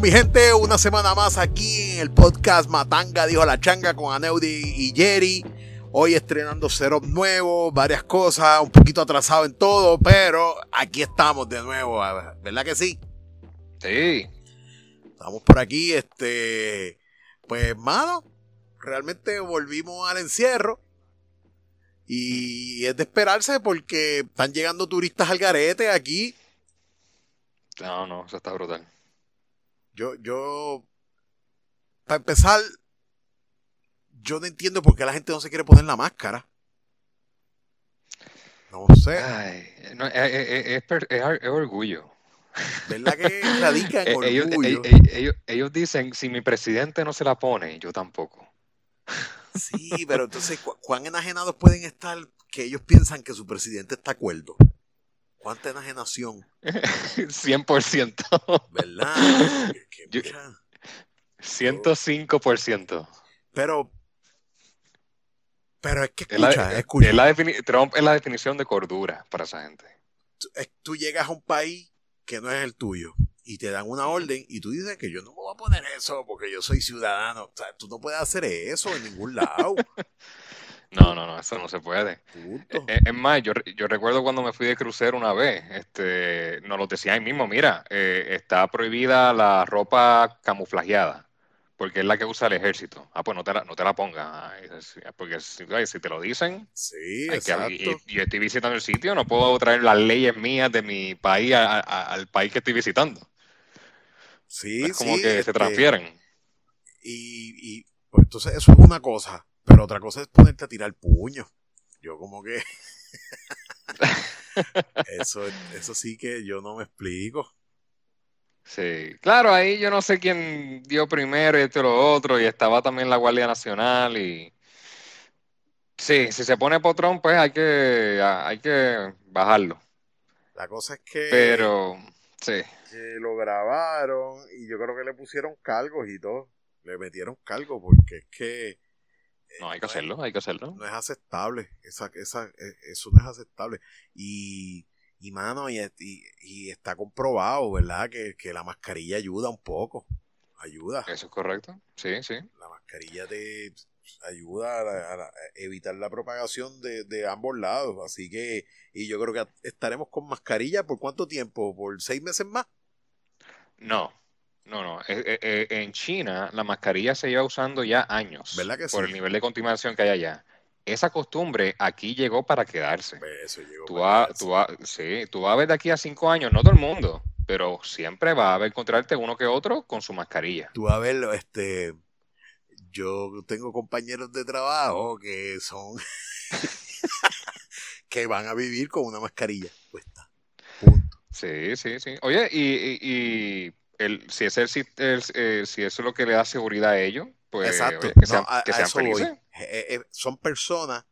Bueno, mi gente, una semana más aquí en el podcast Matanga, dijo la changa con Aneudi y Jerry. Hoy estrenando setup nuevo, varias cosas, un poquito atrasado en todo, pero aquí estamos de nuevo, ¿verdad que sí? Sí. Estamos por aquí, este, pues, mano, realmente volvimos al encierro. Y es de esperarse porque están llegando turistas al garete aquí. No, no, eso está brutal. Yo, yo, para empezar, yo no entiendo por qué la gente no se quiere poner la máscara. No sé. Ay, es, es, orgullo. ¿Verdad que radica en eh, orgullo? Ellos, ellos, dicen, si mi presidente no se la pone, yo tampoco. Sí, pero entonces, ¿cuán enajenados pueden estar que ellos piensan que su presidente está acuerdo? ¿Cuánta enajenación? 100%. ¿Verdad? 105%. Pero, pero es que escucha, escucha. Es la Trump es la definición de cordura para esa gente. tú llegas a un país que no es el tuyo y te dan una orden y tú dices que yo no me voy a poner eso porque yo soy ciudadano. O sea, tú no puedes hacer eso en ningún lado. No, no, no, eso no se puede. E, es, más, yo, yo, recuerdo cuando me fui de crucero una vez, este, nos lo decía ahí mismo, mira, eh, está prohibida la ropa camuflajeada, porque es la que usa el ejército. Ah, pues no te la, no te la pongas, porque si, te lo dicen, sí, y, yo estoy visitando el sitio, no puedo traer las leyes mías de mi país al país que estoy visitando. Sí, es como que se este, transfieren. Y, y pues entonces eso es una cosa. Pero otra cosa es ponerte a tirar puño. Yo como que... eso, eso sí que yo no me explico. Sí, claro, ahí yo no sé quién dio primero y esto y lo otro, y estaba también la Guardia Nacional y... Sí, si se pone potrón, pues hay que, hay que bajarlo. La cosa es que... Pero, sí. Que lo grabaron y yo creo que le pusieron cargos y todo. Le metieron cargos porque es que no, hay que hacerlo, hay que hacerlo. No es aceptable, esa, esa, e, eso no es aceptable. Y, y mano, y, y, está comprobado, ¿verdad? Que, la mascarilla ayuda un poco. Ayuda. Eso es correcto, sí, sí. La mascarilla te ayuda a, evitar la propagación de, de, ambos lados. Así que, y yo creo que estaremos con mascarilla por cuánto tiempo? ¿Por seis meses más? No, no, no. Eh, eh, eh, en China la mascarilla se lleva usando ya años. ¿Verdad que por el nivel de contaminación que hay allá. Esa costumbre aquí llegó para quedarse. Eso llegó tú, para sí, tú vas a ver de aquí a cinco años, no todo el mundo, pero siempre va a encontrarte uno que otro con su mascarilla. Tú vas a verlo, este, yo tengo compañeros de trabajo que son, que van a vivir con una mascarilla puesta. Punto. Sí, sí, sí. Oye, y si, es el, eh, si eso es lo que le da seguridad a ellos, pues que sean, felices. Eh, eh, son personas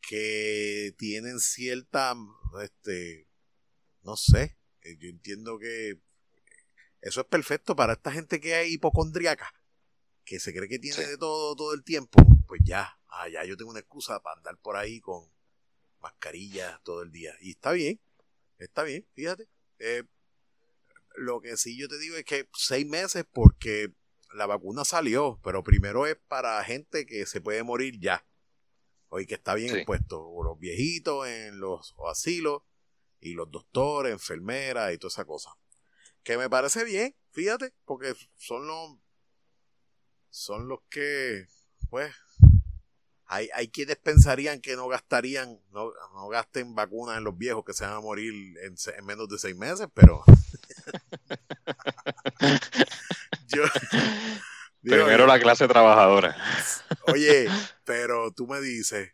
que tienen cierta, este, no sé, yo entiendo que eso es perfecto para esta gente que es hipocondriaca, que se cree que tiene de todo todo el tiempo, pues ya, ah, ya yo tengo una excusa para andar por ahí con mascarilla todo el día. Y está bien, está bien, fíjate. Eh, lo que sí yo te digo es que seis meses porque la vacuna salió, pero primero es para gente que se puede morir ya. Oye, que está bien puesto. Los viejitos en los asilos y los doctores, enfermeras y toda esa cosa. Que me parece bien, fíjate, porque son los son los que pues hay, hay quienes pensarían que no gastarían, no, no gasten vacunas en los viejos que se van a morir en, en menos de seis meses, pero Primero la clase trabajadora. Oye, pero tú me dices,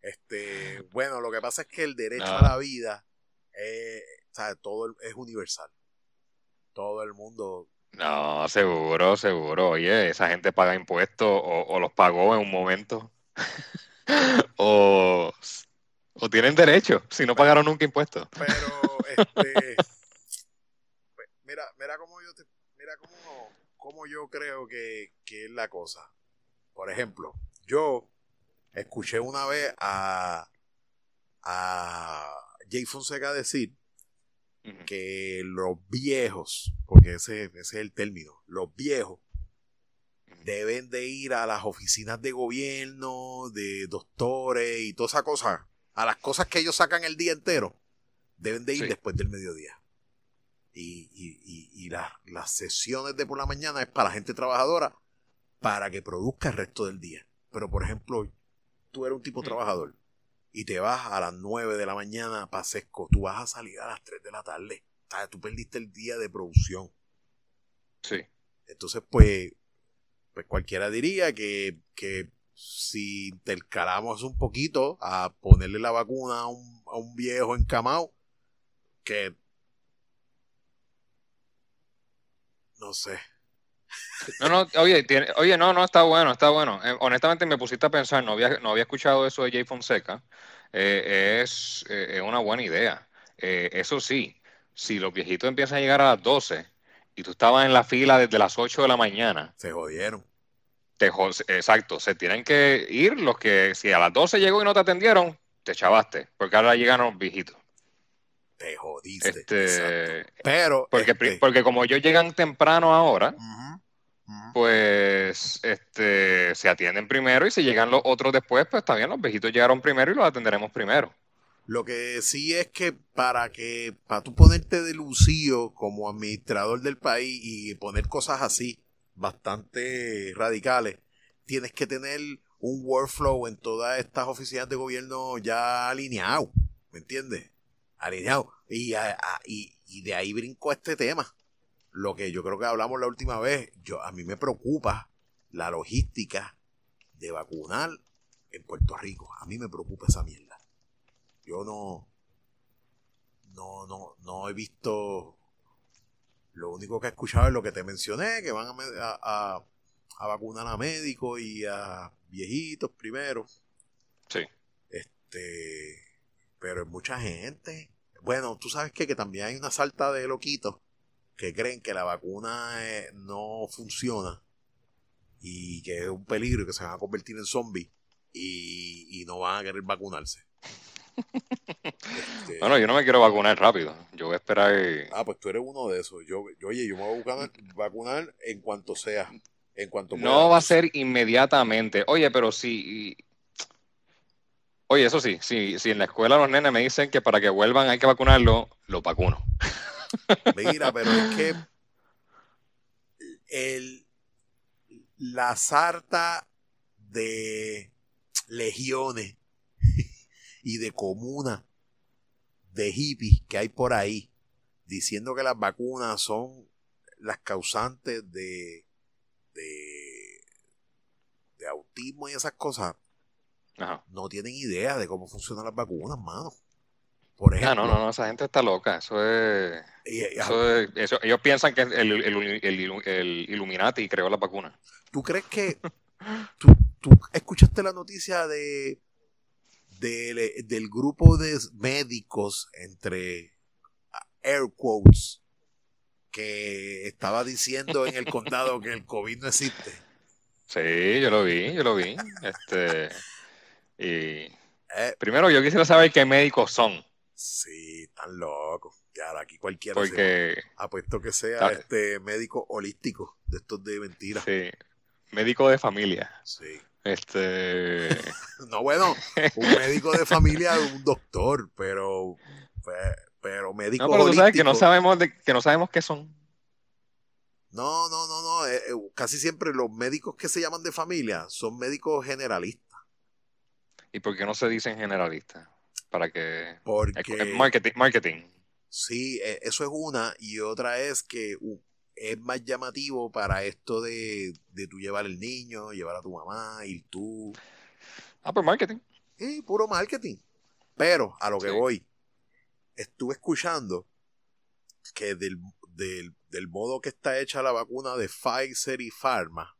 este, bueno, lo que pasa es que el derecho a la vida, eh, todo es universal. Todo el mundo. No, seguro, seguro. Oye, esa gente paga impuestos o, los pagó en un momento. o, o tienen derecho si no pagaron nunca impuestos. Pero, este, mira, mira cómo yo cómo, yo creo que, es la cosa. Por ejemplo, yo escuché una vez a, a Jay Fonseca decir que los viejos, porque ese, ese es el término, los viejos deben de ir a las oficinas de gobierno, de doctores y toda esa cosa, a las cosas que ellos sacan el día entero, deben de ir después del mediodía. Y, y, y, las sesiones de por la mañana es para la gente trabajadora para que produzca el resto del día. Pero por ejemplo, tú eres un tipo trabajador y te vas a las 9 de la mañana para Sesco, tú vas a salir a las 3 de la tarde. tú perdiste el día de producción. Sí. Entonces, pues, pues cualquiera diría que, que si intercalamos un poquito a ponerle la vacuna a un, a un viejo encamado, que no sé. No, no, oye, oye, no, no, está bueno, está bueno. Eh, honestamente me pusiste a pensar, no había, no había escuchado eso de Jay Fonseca. Eh, es, eh, es, una buena idea. eso sí, si los viejitos empiezan a llegar a las 12 y tú estabas en la fila desde las 8 de la mañana. Se jodieron. Te, exacto, se tienen que ir los que, si a las 12 llegó y no te atendieron, te chavaste, porque ahora llegan los viejitos. Te jodiste. Este, Pero. Porque, este porque como ellos llegan temprano ahora, pues este, se atienden primero y si llegan los otros después, pues también los viejitos llegaron primero y los atenderemos primero. Lo que sí es que para que, para tú ponerte de lucido como administrador del país y poner cosas así, bastante radicales, tienes que tener un workflow en todas estas oficinas de gobierno ya alineado, ¿me entiendes? Alineado. Y, y, y de ahí brinco este tema lo que yo creo que hablamos la última vez, yo, a mí me preocupa la logística de vacunar en Puerto Rico. A mí me preocupa esa mierda. Yo no, no, no, no he visto. Lo único que he escuchado es lo que te mencioné, que van a, a, a vacunar a médicos y a viejitos primero. Sí. Este, pero es mucha gente. Bueno, tú sabes que, que también hay una salta de loquitos que creen que la vacuna eh, no funciona y que es un peligro y que se van a convertir en zombies y, no van a querer vacunarse. Este, bueno, yo no me quiero vacunar rápido. Yo voy a esperar. Ah, pues tú eres uno de esos. Yo, oye, yo me voy a vacunar, en cuanto sea. En cuanto No va a ser inmediatamente. Oye, pero si. Oye, eso sí, si, en la escuela los nenes me dicen que para que vuelvan hay que vacunarlo, lo vacuno. Mira, pero es que el, la sarta de legiones y de comunas de hippies que hay por ahí diciendo que las vacunas son las causantes de, de, de autismo y esas cosas, no tienen idea de cómo funcionan las vacunas, mano. Por ejemplo, no, no, no, esa gente está loca. Eso es. eso ellos piensan que el, el, el, Illuminati creó la vacuna. ¿Tú crees que. tú, tú escuchaste la noticia de, del grupo de médicos, entre air quotes, que estaba diciendo en el condado que el COVID no existe? Sí, yo lo vi, yo lo vi. Este. Y. Eh, primero, yo quisiera saber qué médicos son. Sí, tan loco. Ya, aquí cualquiera Porque... apuesto que sea este médico holístico de estos de mentiras. Sí, médico de familia. Sí. Este. no, bueno, un médico de familia, un doctor, pero. Pero médico no, pero tú sabes que no sabemos de, que no sabemos qué son. No, no, no, no. Eh, eh, casi siempre los médicos que se llaman de familia son médicos generalistas. ¿Y por qué no se dicen generalistas? para que... Porque... marketing, marketing. Sí, e, eso es una. Y otra es que es más llamativo para esto de, de tú llevar el niño, llevar a tu mamá, ir tú. Ah, pues marketing. Sí, puro marketing. Pero a lo que voy, estuve escuchando que del, del, del, modo que está hecha la vacuna de Pfizer y Pharma,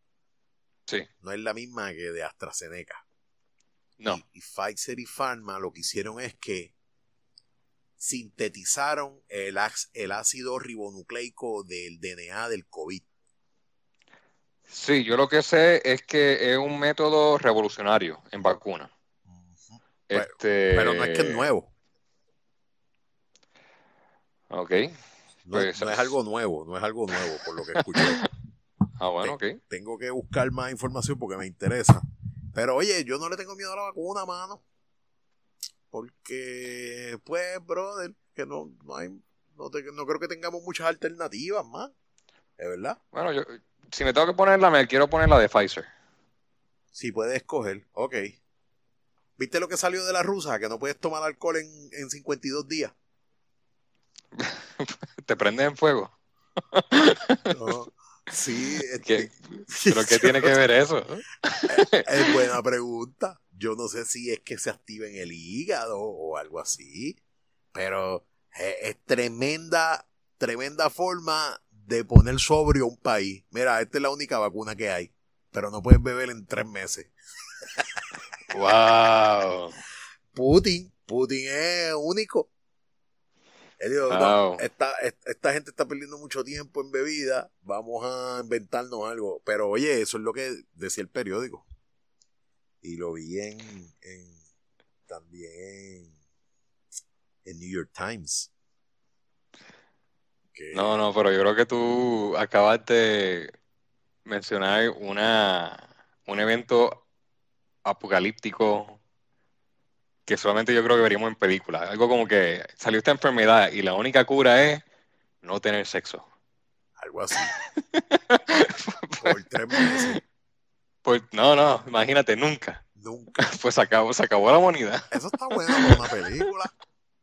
sí. no es la misma que de AstraZeneca. No. Y, Pfizer y Pharma lo que hicieron es que sintetizaron el, el ácido ribonucleico del DNA del COVID. Sí, yo lo que sé es que es un método revolucionario en vacuna. este... pero, no es que es nuevo. Ok. No, es algo nuevo, no es algo nuevo, por lo que escuché. ah, bueno, ok. Tengo que buscar más información porque me interesa. Pero oye, yo no le tengo miedo a la vacuna, mano. Porque, pues, brother, que no, no hay, no, no creo que tengamos muchas alternativas más. ¿Es verdad? Bueno, yo, si me tengo que ponerla, me quiero poner la de Pfizer. Si puedes escoger, ok. ¿Viste lo que salió de la rusa? Que no puedes tomar alcohol en, en 52 días. ¿Te prendes en fuego? Sí. ¿Qué, ¿Pero qué tiene que ver eso? Es, buena pregunta. Yo no sé si es que se activa en el hígado o algo así. Pero es, es tremenda, tremenda forma de poner sobrio un país. Mira, esta es la única vacuna que hay. Pero no puedes beber en tres meses. ¡Wow! Putin, Putin es único. Esta, esta, gente está perdiendo mucho tiempo en bebida, vamos a inventarnos algo. Pero oye, eso es lo que decía el periódico. Y lo vi en, también en New York Times. No, no, pero yo creo que tú acabas de mencionar una, un evento apocalíptico que solamente yo creo que veríamos en películas. Algo como que salió esta enfermedad y la única cura es no tener sexo. Algo así. por tres meses. no, no, imagínate, nunca. Nunca. Pues se acabó, se acabó la humanidad. Eso está bueno para una película.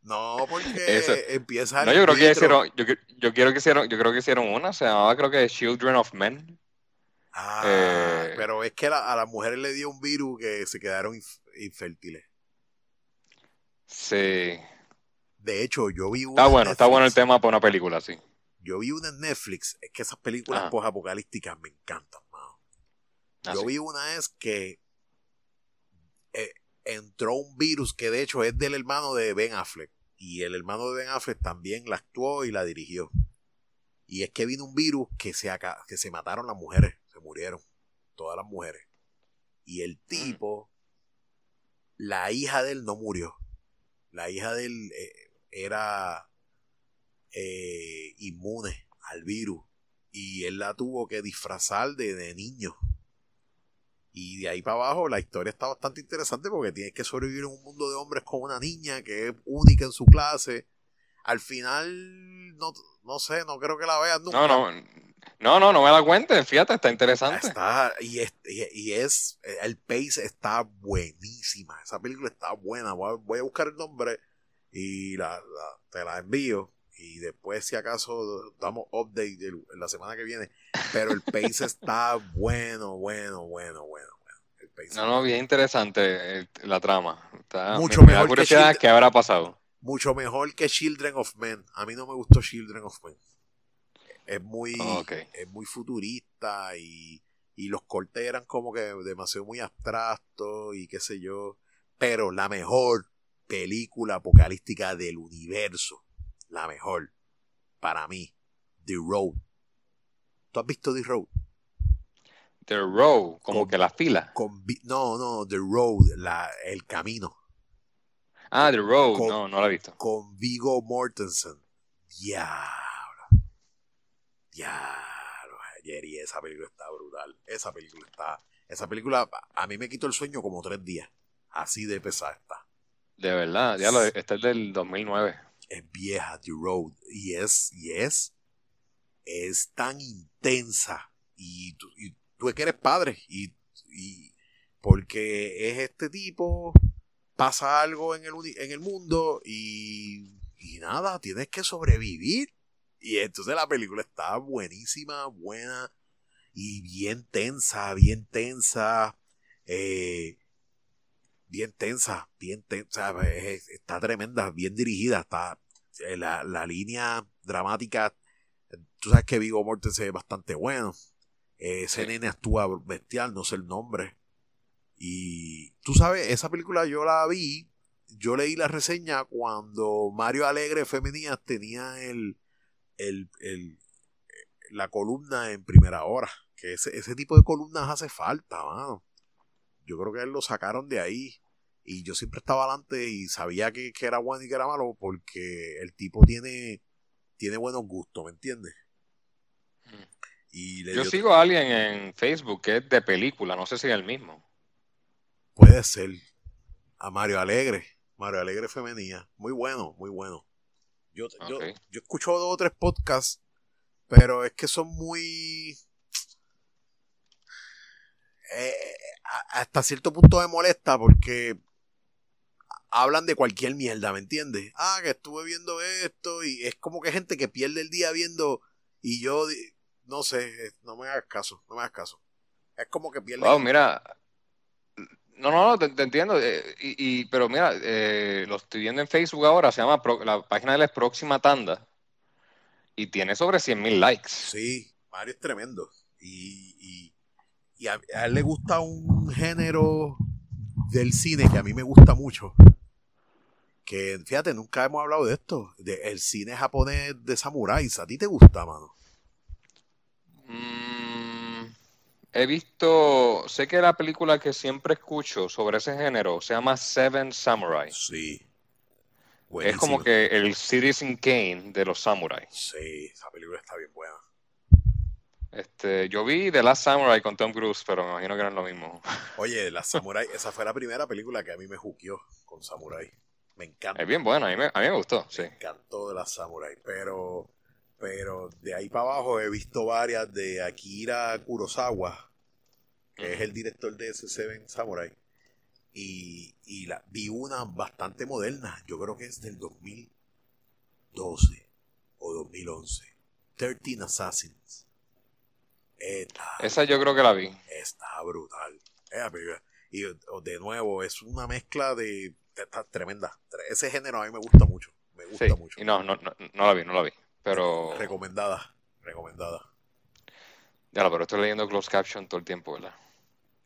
No, porque empieza No, yo creo que hicieron, yo, yo, quiero que hicieron, yo creo que hicieron una, se llamaba creo que Children of Men. Ah, eh, pero es que a las mujeres le dio un virus que se quedaron infértiles. Sí. De hecho, yo vi una. Está bueno, está bueno el tema para una película, sí. Yo vi una en Netflix, es que esas películas ah. post-apocalípticas me encantan, mano. Ah, yo vi una es que eh, entró un virus que de hecho es del hermano de Ben Affleck. Y el hermano de Ben Affleck también la actuó y la dirigió. Y es que vino un virus que se, que se mataron las mujeres murieron todas las mujeres. Y el tipo, la hija de él no murió. La hija de él eh, era eh, inmune al virus. Y él la tuvo que disfrazar de, de niño. Y de ahí para abajo la historia está bastante interesante porque tienes que sobrevivir en un mundo de hombres con una niña que es única en su clase. Al final, no, no sé, no creo que la veas nunca. No, no, no, no, no me la cuentes, fíjate, está interesante. Está, y es, y es, el pace está buenísima, esa película está buena, voy a, buscar el nombre y la, te la envío y después si acaso damos update en la semana que viene, pero el pace está bueno, bueno, bueno, bueno. no, no, bien interesante eh, la trama. Está, mucho mejor curiosidad que, habrá pasado. Mucho mejor que Children of Men. A mí no me gustó Children of Men es muy, es muy futurista y, los cortes eran como que demasiado muy abstractos y qué sé yo. Pero la mejor película apocalística del universo, la mejor, para mí, The Road. ¿Tú has visto The Road? The Road, como que la fila. no, no, The Road, la, el camino. Ah, The Road, no, no la he visto. Con Vigo Mortensen. Ya. Ya, ayer y esa película está brutal. Esa película está. Esa película a mí me quitó el sueño como tres días. Así de pesada está. De verdad, ya lo, esta es del 2009. Es vieja, The Road. Y es, y es, es tan intensa. Y tú, y tú que eres padre. Y, y porque es este tipo, pasa algo en el, en el mundo y, y nada, tienes que sobrevivir. Y entonces la película está buenísima, buena y bien tensa, bien tensa. Eh, bien tensa, bien tensa, está tremenda, bien dirigida, está eh, la, la, línea dramática, tú sabes que Vigo Mortensen es bastante bueno, ese nene actúa bestial, no sé el nombre, y tú sabes, esa película yo la vi, yo leí la reseña cuando Mario Alegre Femenías tenía el, el, el, la columna en primera hora. Que ese, ese tipo de columnas hace falta, mano. Yo creo que él lo sacaron de ahí. Y yo siempre estaba adelante y sabía que, era bueno y que era malo porque el tipo tiene tiene buenos gustos, ¿me entiendes? Mm. Y Yo sigo a alguien en Facebook que es de película, no sé si es el mismo. Puede ser. A Mario Alegre. Mario Alegre Femenía. Muy bueno, muy bueno. Yo, yo, yo escucho dos o tres podcasts, pero es que son muy... Eh, hasta cierto punto me molesta porque hablan de cualquier mierda, ¿me entiendes? Ah, que estuve viendo esto y es como que gente que pierde el día viendo y yo no sé, no me hagas caso, no me hagas caso. Es como que pierde. Wow, mira. No, no, no, te, entiendo. Eh, y, pero mira, eh, lo estoy viendo en Facebook ahora, se llama, la página de la Próxima Tanda. Y tiene sobre 100 mil likes. Sí, Mario es tremendo. Y, y, a, él le gusta un género del cine que a mí me gusta mucho. Que fíjate, nunca hemos hablado de esto. De el cine japonés de samuráis. ¿A ti te gusta, mano? Mm, he visto, sé que la película que siempre escucho sobre ese género se llama Seven Samurai. Sí. Es como que el Citizen Kane de los samuráis. Sí, esa película está bien buena. Este, yo vi The Last Samurai con Tom Cruise, pero me imagino que eran lo mismo. Oye, La Samurai, esa fue la primera película que a mí me juqueó con Samurai. Me encanta. Es bien buena, a mí me, a mí me gustó, sí. Me encantó de La Samurai, pero pero de ahí para abajo he visto varias de Akira Kurosawa, que es el director de ese Seven Samurai. Y, y la, vi una bastante moderna, yo creo que es del 2012 o 2011. 13 Assassins. Esa yo creo que la vi. Está brutal. Y de nuevo, es una mezcla de. Está tremenda. Ese género a mí me gusta mucho. Me gusta mucho. Y no, no, no, no la vi, no la vi. Pero. Recomendada, recomendada. Ya, pero estoy leyendo closed caption todo el tiempo, ¿verdad?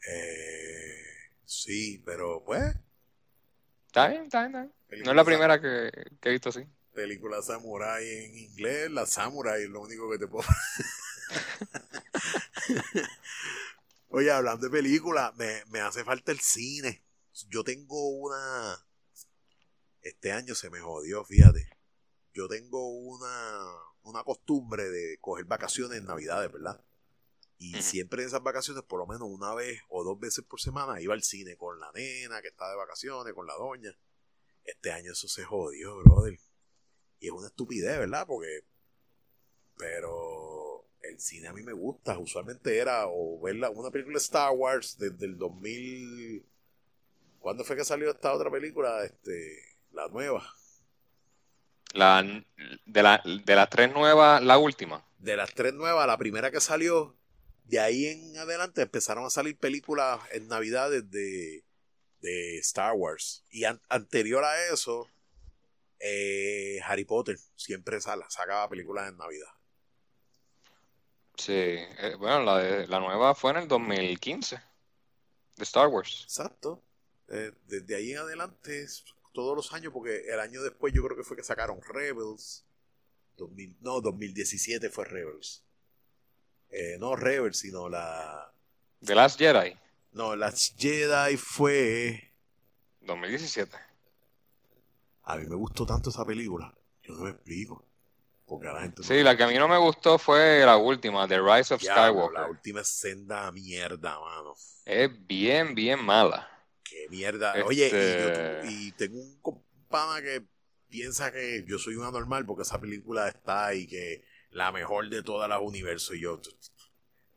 Eh, sí, pero pues. Está bien, está bien. No es la primera que, he visto así. Película samurai en inglés, la samurai es lo único que te puedo. Oye, hablando de película, me, me hace falta el cine. Yo tengo una. Este año se me jodió, fíjate yo tengo una, una costumbre de coger vacaciones en Navidades, ¿verdad? Y siempre en esas vacaciones, por lo menos una vez o dos veces por semana, iba al cine con la nena que está de vacaciones, con la doña. Este año eso se jodió, brother. Y es una estupidez, ¿verdad? Porque. Pero. El cine a mí me gusta. Usualmente era o ver una película de Star Wars desde el 2000. ¿Cuándo fue que salió esta otra película? Este. La nueva. La, de, la, de las tres nuevas, la última. De las tres nuevas, la primera que salió, de ahí en adelante empezaron a salir películas en Navidad de, de Star Wars. Y anterior a eso, eh, Harry Potter siempre sacaba películas en Navidad. Sí, eh, bueno, la, de, la nueva fue en el 2015, de Star Wars. Exacto. Eh, desde ahí en adelante todos los años, porque el año después yo creo que fue que sacaron Rebels. 2000, no, 2017 fue Rebels. Eh, no Rebels, sino la... The Last Jedi. No, Last Jedi fue... 2017. A mí me gustó tanto esa película. Yo no me explico. Porque a la gente sí, la que a mí no me gustó fue la última, The Rise of Skywalker. La última es senda mierda, mano. Es bien, bien mala qué mierda. Oye, este y, tengo un compana que piensa que yo soy un anormal porque esa película está y que la mejor de todas las universos. Y yo,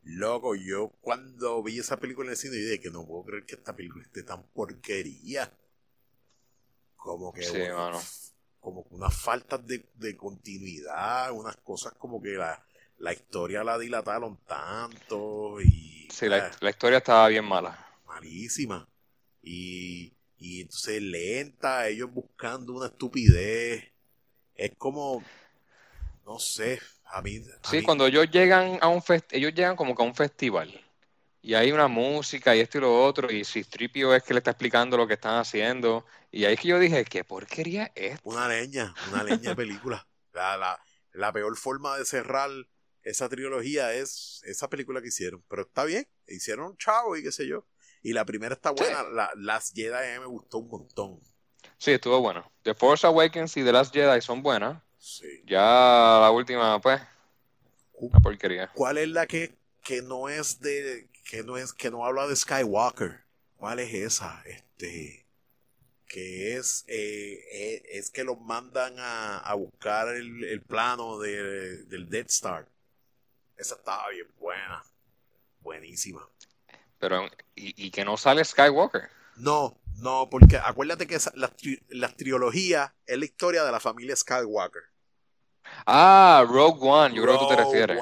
loco, yo cuando vi esa película en el cine, dije que no puedo creer que esta película esté tan porquería. Como que, sí, como unas faltas de, continuidad, unas cosas como que la, la historia la dilataron tanto y... Sí, la, la historia estaba bien mala. Malísima. Y, y entonces lenta, ellos buscando una estupidez. Es como, no sé, a mí... sí, cuando ellos llegan a un fest ellos llegan como que a un festival. Y hay una música y esto y lo otro, y si Stripio es que le está explicando lo que están haciendo. Y ahí es que yo dije, ¿qué porquería es? Una leña, una leña de película. La, la, la peor forma de cerrar esa trilogía es esa película que hicieron. Pero está bien, hicieron chavo y qué sé yo. Y la primera está buena. La, Last Jedi me gustó un montón. Sí, estuvo bueno. The Force Awakens y The Last Jedi son buenas. Ya la última, pues, una porquería. ¿Cuál es la que, que no es de, que no es, que no habla de Skywalker? ¿Cuál es esa? Este, que es, eh, eh, es que los mandan a, buscar el, plano del Dead Star. Esa estaba bien buena. Buenísima. Pero, ¿y, que no sale Skywalker? No, no, porque acuérdate que la, la, trilogía es la historia de la familia Skywalker. Ah, Rogue One, yo creo que tú te refieres.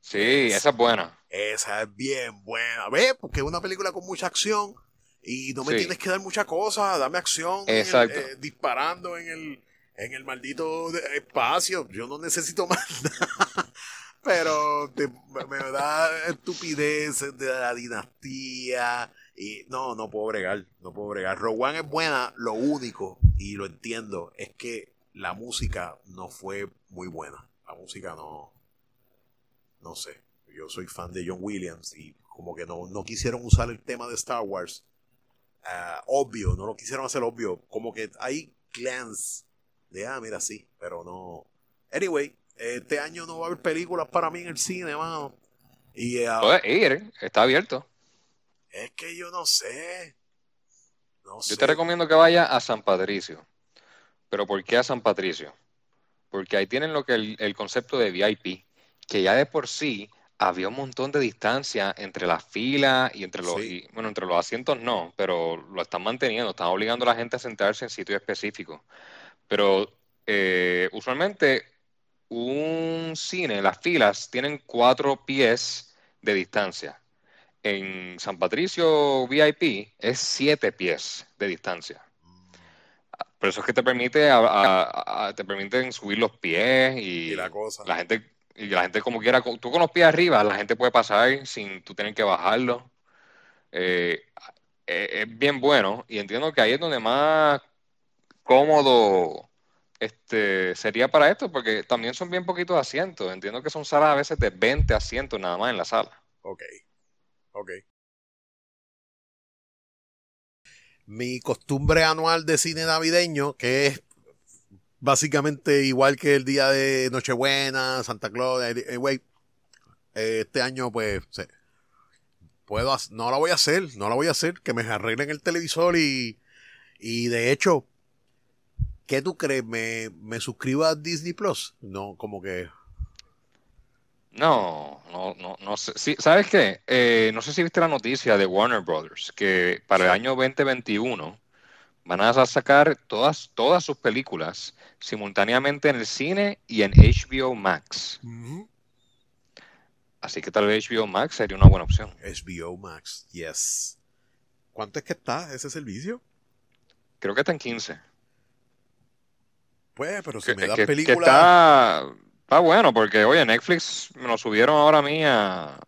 Sí, esa es buena. Esa es bien buena. ¿Ves? Porque es una película con mucha acción y no me tienes que dar mucha cosa, dame acción Exacto. Eh, disparando en el, en el maldito espacio. Yo no necesito más nada. Pero me da estupidez de la dinastía. Y no, no puedo bregar, no puedo bregar. Rowan es buena, lo único, y lo entiendo, es que la música no fue muy buena. La música no, no sé. Yo soy fan de John Williams y como que no, no quisieron usar el tema de Star Wars Ah, obvio, no lo quisieron hacer obvio. Como que hay glance de, ah, mira, sí, pero no. Anyway, este año no va a haber películas para mí en el cine, mano. Y, ir, está abierto. Es que yo no sé. No yo te recomiendo que vaya a San Patricio. ¿Pero por qué a San Patricio? Porque ahí tienen lo que el, el concepto de VIP, que ya de por sí había un montón de distancia entre las filas y entre los, bueno, entre los asientos no, pero lo están manteniendo, están obligando a la gente a sentarse en sitios específicos. Pero eh, usualmente un cine, las filas tienen cuatro pies de distancia. En San Patricio VIP es siete pies de distancia. Por eso es que te permite te permiten subir los pies y, la, cosa. la gente y la gente como quiera, tú con los pies arriba, la gente puede pasar sin tú tener que bajarlo. Eh, eh, es bien bueno y entiendo que ahí es donde más cómodo este sería para esto, porque también son bien poquitos asientos. Entiendo que son salas a veces de 20 asientos nada más en la sala. Ok, ok. Mi costumbre anual de cine navideño, que es básicamente igual que el día de Nochebuena, Santa Claus, este año pues puedo no la voy a hacer, no la voy a hacer, que me arreglen el televisor y, y de hecho, ¿qué tú crees? ¿Me, me suscribo a Disney Plus? No, como que... No, no, no, no sé. Sí, ¿Sabes qué? Eh, no sé si viste la noticia de Warner Brothers, que para el año 2021 van a sacar todas, todas sus películas simultáneamente en el cine y en HBO Max. Así que tal vez HBO Max sería una buena opción. HBO Max, yes. ¿Cuánto es que está ese servicio? Creo que está en 15. Pues, pero si me das películas. Está, está, bueno, porque, oye, Netflix me lo subieron ahora a mí a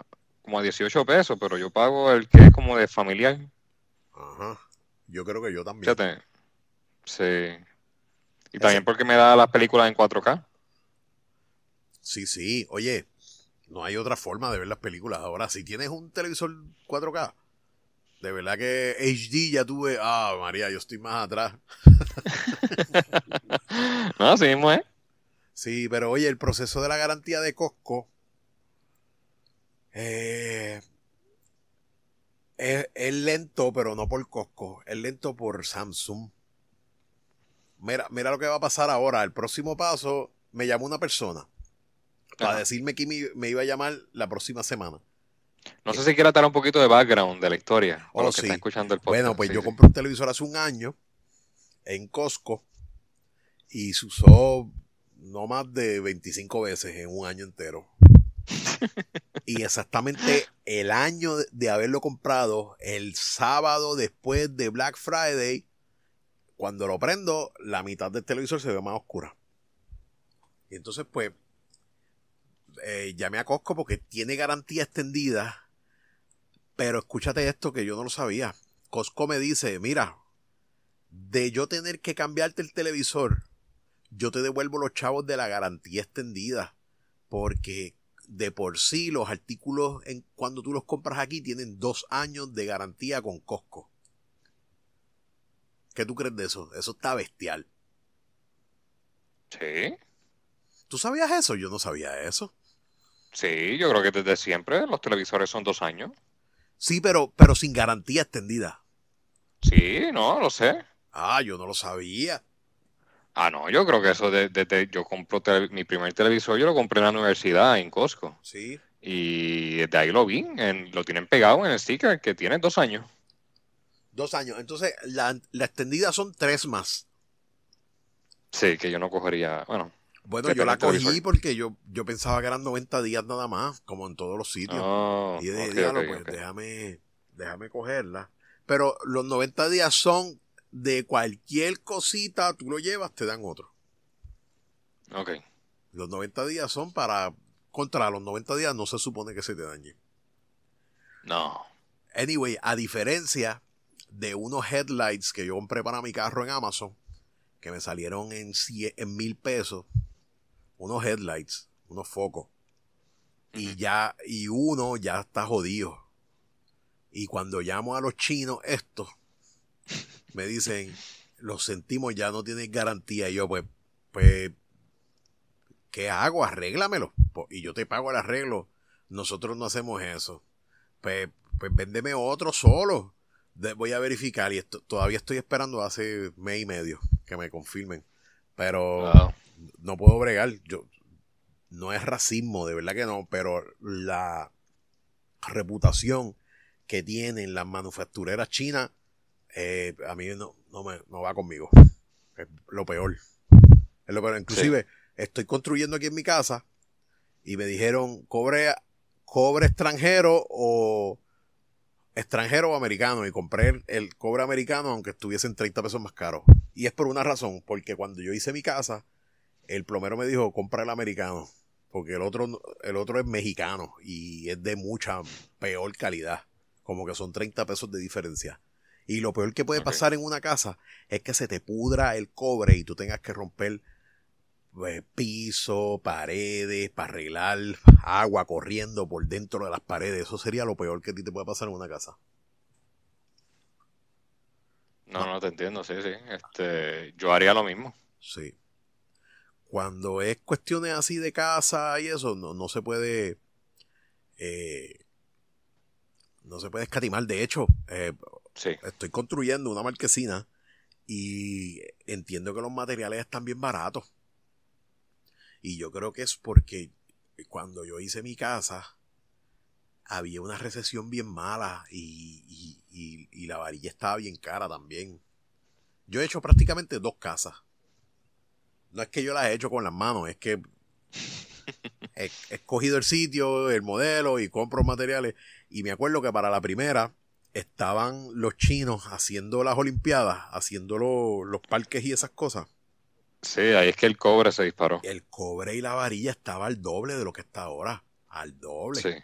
como a 18 pesos, pero yo pago el que es como de familiar. Ajá. Yo creo que yo también. Fíjate. Sí. Y también porque me da las películas en 4K. Sí, sí. Oye, no hay otra forma de ver las películas. Ahora, si tienes un televisor 4K, de verdad que HD ya tuve. Ah, María, yo estoy más atrás. no, sí mismo, ¿eh? Sí, pero oye, el proceso de la garantía de Costco. Eh, es, lento, pero no por Costco. Es lento por Samsung. Mira, mira lo que va a pasar ahora. El próximo paso, me llamó una persona para decirme que me, iba a llamar la próxima semana. No sé si quiera dar un poquito de background de la historia. O oh, que está escuchando el podcast. Bueno, pues yo compré un televisor hace un año en Costco y se usó no más de 25 veces en un año entero. y exactamente el año de haberlo comprado, el sábado después de Black Friday, cuando lo prendo, la mitad del televisor se ve más oscura. Y entonces, pues, eh, llamé a Costco porque tiene garantía extendida. Pero escúchate esto que yo no lo sabía. Costco me dice, mira, de yo tener que cambiarte el televisor, yo te devuelvo los chavos de la garantía extendida. Porque de por sí los artículos en, cuando tú los compras aquí tienen dos años de garantía con Costco. ¿Qué tú crees de eso? Eso está bestial. Sí. ¿Tú sabías eso? Yo no sabía eso. Sí, yo creo que desde siempre los televisores son dos años. Sí, pero, pero sin garantía extendida. Sí, no, lo sé. Ah, yo no lo sabía. Ah, no, yo creo que eso desde yo compro mi primer televisor, yo lo compré en la universidad, en Costco. Sí. Y desde ahí lo vi, en, lo tienen pegado en el sticker, que tiene dos años. Dos años. Entonces, la, la extendida son tres más. Sí, que yo no cogería, bueno. Bueno, yo la cogí porque yo, yo pensaba que eran 90 días nada más, como en todos los sitios. Oh, y de okay, pues déjame, déjame cogerla. Pero los 90 días son de cualquier cosita, tú lo llevas, te dan otro. Ok. Los 90 días son para. Contra los 90 días no se supone que se te dañe. No. Anyway, a diferencia de unos headlights que yo compré para mi carro en Amazon, que me salieron en, en mil pesos, unos headlights, unos focos. Y ya, y uno ya está jodido. Y cuando llamo a los chinos, estos, me dicen, lo sentimos, ya no tienen garantía. Y yo, pues, pues, ¿qué hago? Arréglamelo. Y yo te pago el arreglo. Nosotros no hacemos eso. Pues, pues véndeme otro solo. voy a verificar y todavía estoy esperando hace mes y medio que me confirmen. Pero no puedo bregar. Yo, no es racismo, de verdad que no, pero la reputación que tienen las manufactureras chinas eh, a mí no, no, me, no va conmigo. Es lo peor. Es lo peor. Inclusive, estoy construyendo aquí en mi casa y me dijeron, cobre, cobre extranjero o extranjero o americano. Y compré el, cobre americano aunque estuviesen 30 pesos más caro. Y es por una razón, porque cuando yo hice mi casa, el plomero me dijo, compra el americano. Porque el otro, el otro es mexicano y es de mucha peor calidad. Como que son 30 pesos de diferencia. Y lo peor que puede pasar en una casa es que se te pudra el cobre y tú tengas que romper eh, piso, paredes, para arreglar agua corriendo por dentro de las paredes. Eso sería lo peor que a ti te puede pasar en una casa. No, no te entiendo, sí, sí. Este, yo haría lo mismo. Sí. Cuando es cuestiones así de casa y eso, no, no se puede. Eh, no se puede escatimar. De hecho, eh, Estoy construyendo una marquesina y entiendo que los materiales están bien baratos. Y yo creo que es porque cuando yo hice mi casa había una recesión bien mala y, la varilla estaba bien cara también. Yo he hecho prácticamente dos casas. No es que yo las he hecho con las manos, es que he, he escogido el sitio, el modelo y compro materiales. Y me acuerdo que para la primera estaban los chinos haciendo las Olimpiadas, haciendo los parques y esas cosas. Sí, ahí es que el cobre se disparó. El cobre y la varilla estaba al doble de lo que está ahora. Al doble. Sí.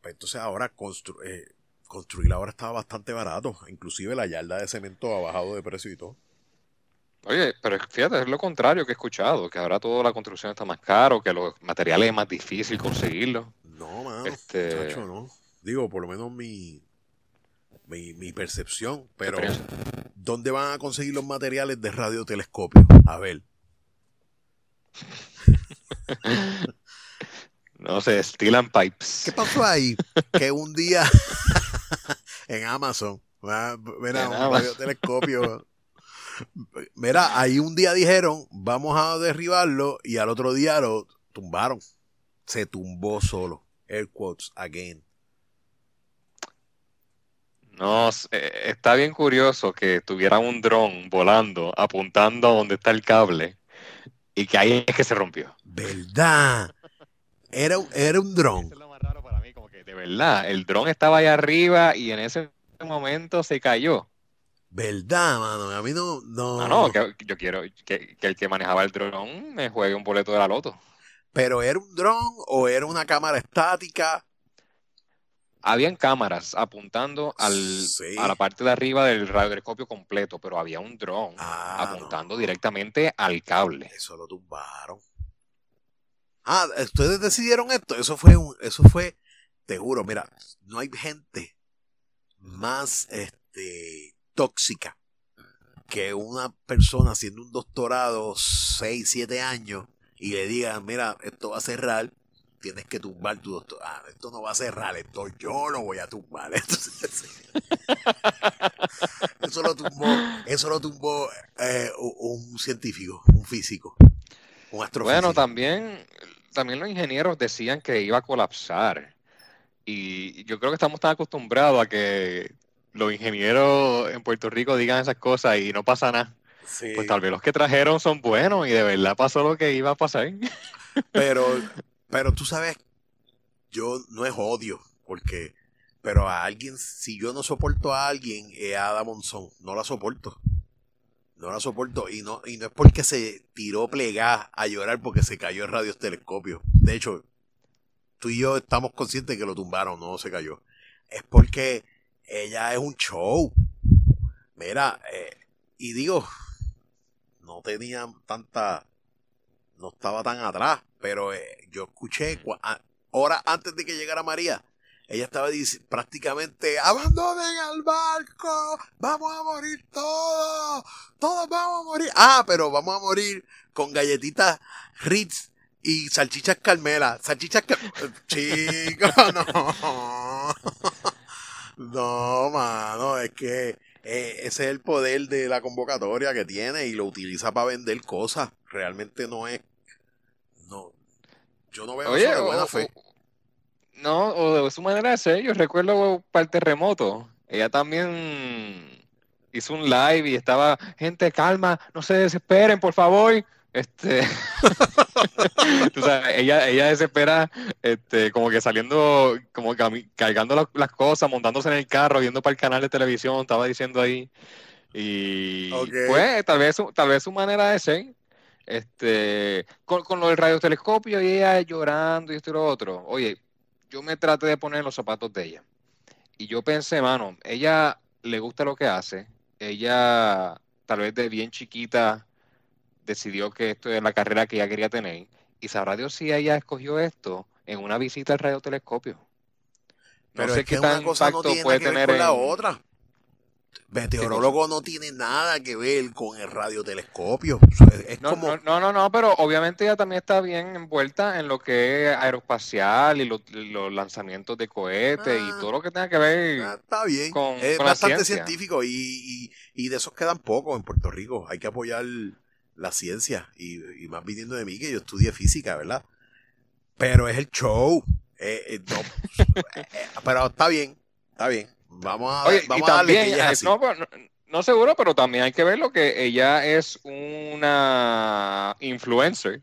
Pues entonces ahora constru eh, construir ahora estaba bastante barato. Inclusive la yarda de cemento ha bajado de precio y todo. Oye, pero fíjate, es lo contrario que he escuchado, que ahora toda la construcción está más caro, que los materiales es más difícil conseguirlos. No, mano, este... no. Digo, por lo menos mi, mi, percepción, pero ¿dónde van a conseguir los materiales de radiotelescopio? A ver. no sé, Steel and Pipes. ¿Qué pasó ahí? que un día en Amazon, mira, un radiotelescopio. Mira, ahí un día dijeron, vamos a derribarlo, y al otro día lo tumbaron. Se tumbó solo. Air quotes again. No, eh, está bien curioso que tuviera un dron volando, apuntando a donde está el cable, y que ahí es que se rompió. ¿Verdad? Era, era un dron. es lo más raro para mí, como que de verdad, el dron estaba ahí arriba y en ese momento se cayó. ¿Verdad, mano? A mí no. No, no, que yo quiero que, que el que manejaba el dron me juegue un boleto de la loto. ¿Pero era un dron o era una cámara estática? Habían cámaras apuntando al, a la parte de arriba del radiotelescopio completo, pero había un dron ah, apuntando directamente al cable. Eso lo tumbaron. Ah, ustedes decidieron esto. Eso fue un, eso fue, te juro, mira, no hay gente más este tóxica que una persona haciendo un doctorado 6, 7 años y le digan, mira, esto va a cerrar, tienes que tumbar tu doctorado. Ah, esto no va a cerrar, esto yo lo voy a tumbar. eso lo tumbó, eso lo tumbó eh, un científico, un físico, un astrofísico. Bueno, también, también los ingenieros decían que iba a colapsar. Y yo creo que estamos tan acostumbrados a que los ingenieros en Puerto Rico digan esas cosas y no pasa nada. Pues tal vez los que trajeron son buenos y de verdad pasó lo que iba a pasar. Pero, pero tú sabes, yo no es odio, porque, pero a alguien, si yo no soporto a alguien, es a Ada Monzón, no la soporto. No la soporto y no, y no es porque se tiró plegada a llorar porque se cayó el radiotelescopio. De hecho, tú y yo estamos conscientes que lo tumbaron, no se cayó. Es porque ella es un show. Mira, eh, y digo, no tenía tanta, no estaba tan atrás, pero eh, yo escuché horas antes de que llegara María, ella estaba prácticamente, abandonen al barco, vamos a morir todos, todos vamos a morir. Ah, pero vamos a morir con galletitas Ritz y salchichas Carmela. Salchichas Carmela. Chico, no. No, mano, es que eh, ese es el poder de la convocatoria que tiene y lo utiliza para vender cosas. Realmente no es. No. Yo no veo eso de buena fe. no, o de su manera de ser. Yo recuerdo para el terremoto. Ella también hizo un live y estaba, gente, calma, no se desesperen, por favor. Este, ella, ella desespera, este, como que saliendo, como cargando las cosas, montándose en el carro, viendo para el canal de televisión, estaba diciendo ahí. Y pues, tal vez, tal vez su manera de ser, este, con, con lo del radiotelescopio y ella llorando y esto y lo otro. Oye, yo me traté de poner los zapatos de ella. Y yo pensé, mano, ella le gusta lo que hace. Ella, tal vez de bien chiquita, decidió que esto es la carrera que ella quería tener. Y sabrá Dios si ella escogió esto en una visita al radiotelescopio. No sé qué tan cosa impacto no puede tener con la otra. Meteorólogo no tiene nada que ver con el radiotelescopio. no, no, no, no, pero obviamente ella también está bien envuelta en lo que es aeroespacial y los, lanzamientos de cohetes y ah. todo lo que tenga que ver. Ah, está bien. Con, es bastante científico y, y, y, de esos quedan pocos en Puerto Rico. Hay que apoyar la ciencia y, más viniendo de mí que yo estudié física, ¿verdad? Pero es el show. Eh, eh, eh, pero está bien, está bien. Vamos a, vamos a darle no, seguro, pero también hay que ver lo que ella es una influencer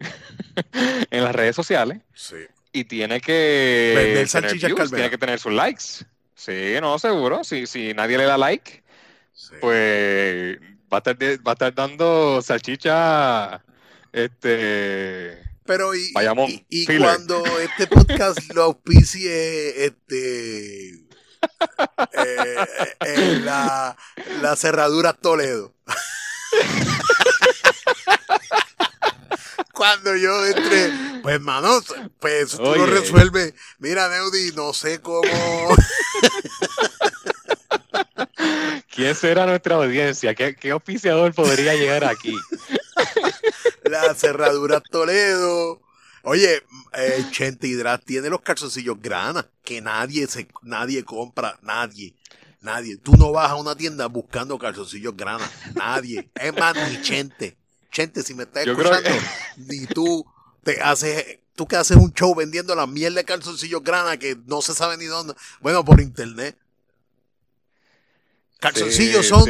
en las redes sociales. Sí. Y tiene que tener tiene que tener sus likes. Sí, no, seguro. Si, si nadie le da like, pues va a estar, va a estar dando salchicha, este... Pero y, y, cuando este podcast lo auspicie, este... Eh, eh, la, la cerradura Toledo. Cuando yo entre, pues hermano, pues tú lo resuelves. Mira, Neudi, no sé cómo. ¿Quién será nuestra audiencia? ¿Qué, qué oficiador podría llegar aquí? La cerradura Toledo. Oye, eh, Hidrat tiene los calzoncillos grana que nadie se, nadie compra, nadie, nadie. Tú no vas a una tienda buscando calzoncillos grana, nadie. Es más, ni Chente. Chente, si me estás escuchando, ni tú te haces, tú que haces un show vendiendo la miel de calzoncillos grana que no se sabe ni dónde. Bueno, por internet. Calzoncillos son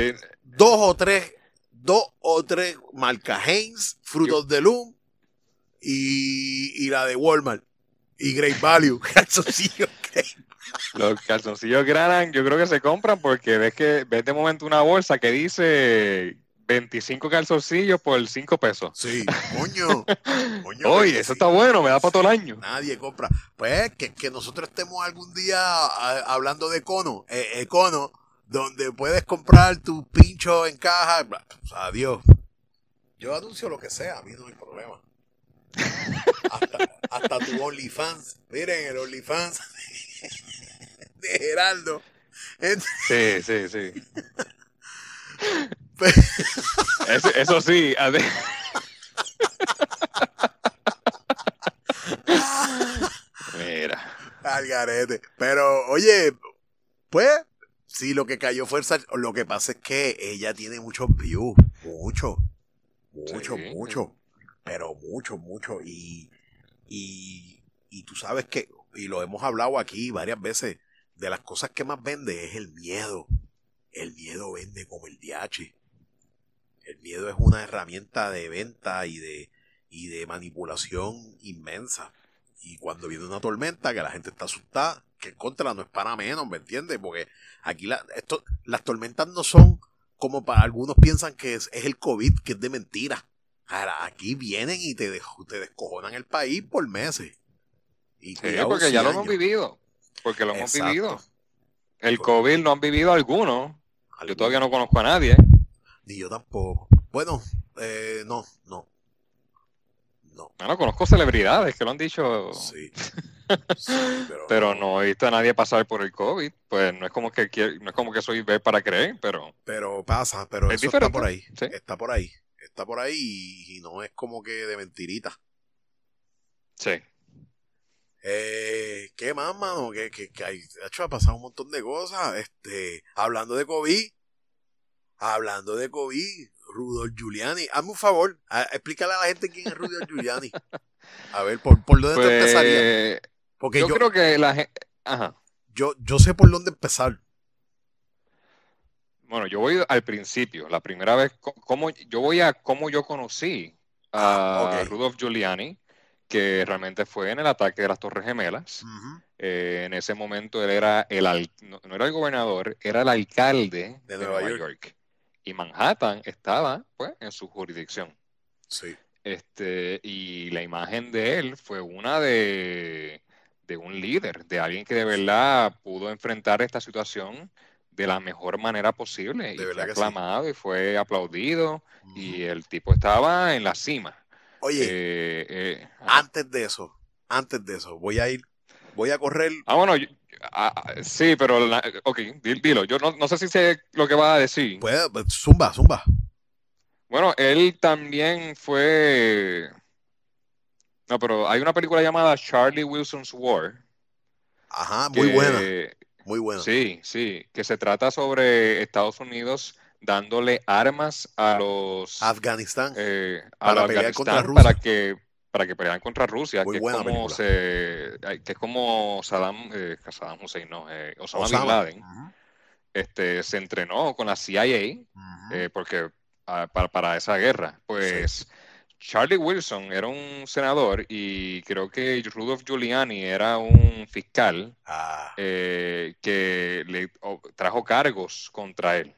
dos o tres, dos o tres marca Heinz, Frutos de Loom y, y, la de Walmart y Great Value. Calzoncillos Los calzoncillos Granan yo creo que se compran porque ves que ves de momento una bolsa que dice 25 calzoncillos por 5 pesos. Sí, coño. Oye, eso está bueno, me da para todo el año. Nadie compra. Pues que, que nosotros estemos algún día hablando de cono, eh, cono, donde puedes comprar tu pincho en caja. Adiós. Yo anuncio lo que sea, a mí no hay problema. hasta, tu OnlyFans. Miren el OnlyFans de Geraldo. Sí, sí, sí. eso, sí. Mira. Al Pero, oye, pues, sí, lo que cayó fue Lo que pasa es que ella tiene muchos views. Mucho. Mucho, mucho. Pero mucho, mucho. Y, y, y tú sabes que, y lo hemos hablado aquí varias veces, de las cosas que más vende es el miedo. El miedo vende como el DH. El miedo es una herramienta de venta y de, y de manipulación inmensa. Y cuando viene una tormenta, que la gente está asustada, que en contra no es para menos, ¿me entiendes? Porque aquí la, esto, las tormentas no son como para algunos piensan que es, el COVID, que es de mentira. Ahora, aquí vienen y te, te descojonan el país por meses. Y sí, porque ya lo hemos vivido. Porque lo hemos vivido. El COVID lo han vivido algunos. Yo todavía no conozco a nadie. Ni yo tampoco. Bueno, eh, no, no. No. no conozco celebridades que lo han dicho. Sí. pero, no he visto a nadie pasar por el COVID. Pues no es como que no es como que soy ver para creer, pero. Pero pasa, pero eso está por ahí. Está por ahí. Está por ahí y, no es como que de mentirita. Sí. Eh, ¿Qué más, mano? Que, que, que hay, ha pasado un montón de cosas. Este, hablando de COVID, hablando de COVID, Rudolf Giuliani. Hazme un favor, explícale a la gente quién es Rudolf Giuliani. A ver, ¿por, por dónde te empezaría? Pues, Porque yo, creo que la gente... Ajá. Yo, yo sé por dónde empezar. Bueno, yo voy al principio. La primera vez, cómo, yo voy a cómo yo conocí a Rudolf Giuliani, que realmente fue en el ataque de las Torres Gemelas. Eh, en ese momento él era el no, era el gobernador, era el alcalde de, Nueva, York. Y Manhattan estaba, pues, en su jurisdicción. Sí. Este, y la imagen de él fue una de, un líder, de alguien que de verdad pudo enfrentar esta situación de la mejor manera posible. y fue aclamado y fue aplaudido. Y el tipo estaba en la cima. Oye, eh, eh, antes de eso, antes de eso, voy a ir, voy a correr. Ah, bueno, Ah, ah, sí, pero, ok, dilo. Yo no, sé si sé lo que va a decir. Pues, zumba, zumba. Bueno, él también fue. No, pero hay una película llamada Charlie Wilson's War. Ajá, muy buena. Muy buena. Sí, sí, que se trata sobre Estados Unidos dándole armas a los Afganistán eh, a para Afganistán para que para que pelearan contra Rusia, que, es como que es como Saddam, eh, Saddam Hussein, no, eh, Osama, Bin Laden, este, se entrenó con la CIA eh, porque ah, para, esa guerra. Pues Charlie Wilson era un senador y creo que Rudolph Giuliani era un fiscal ah. que le trajo cargos contra él.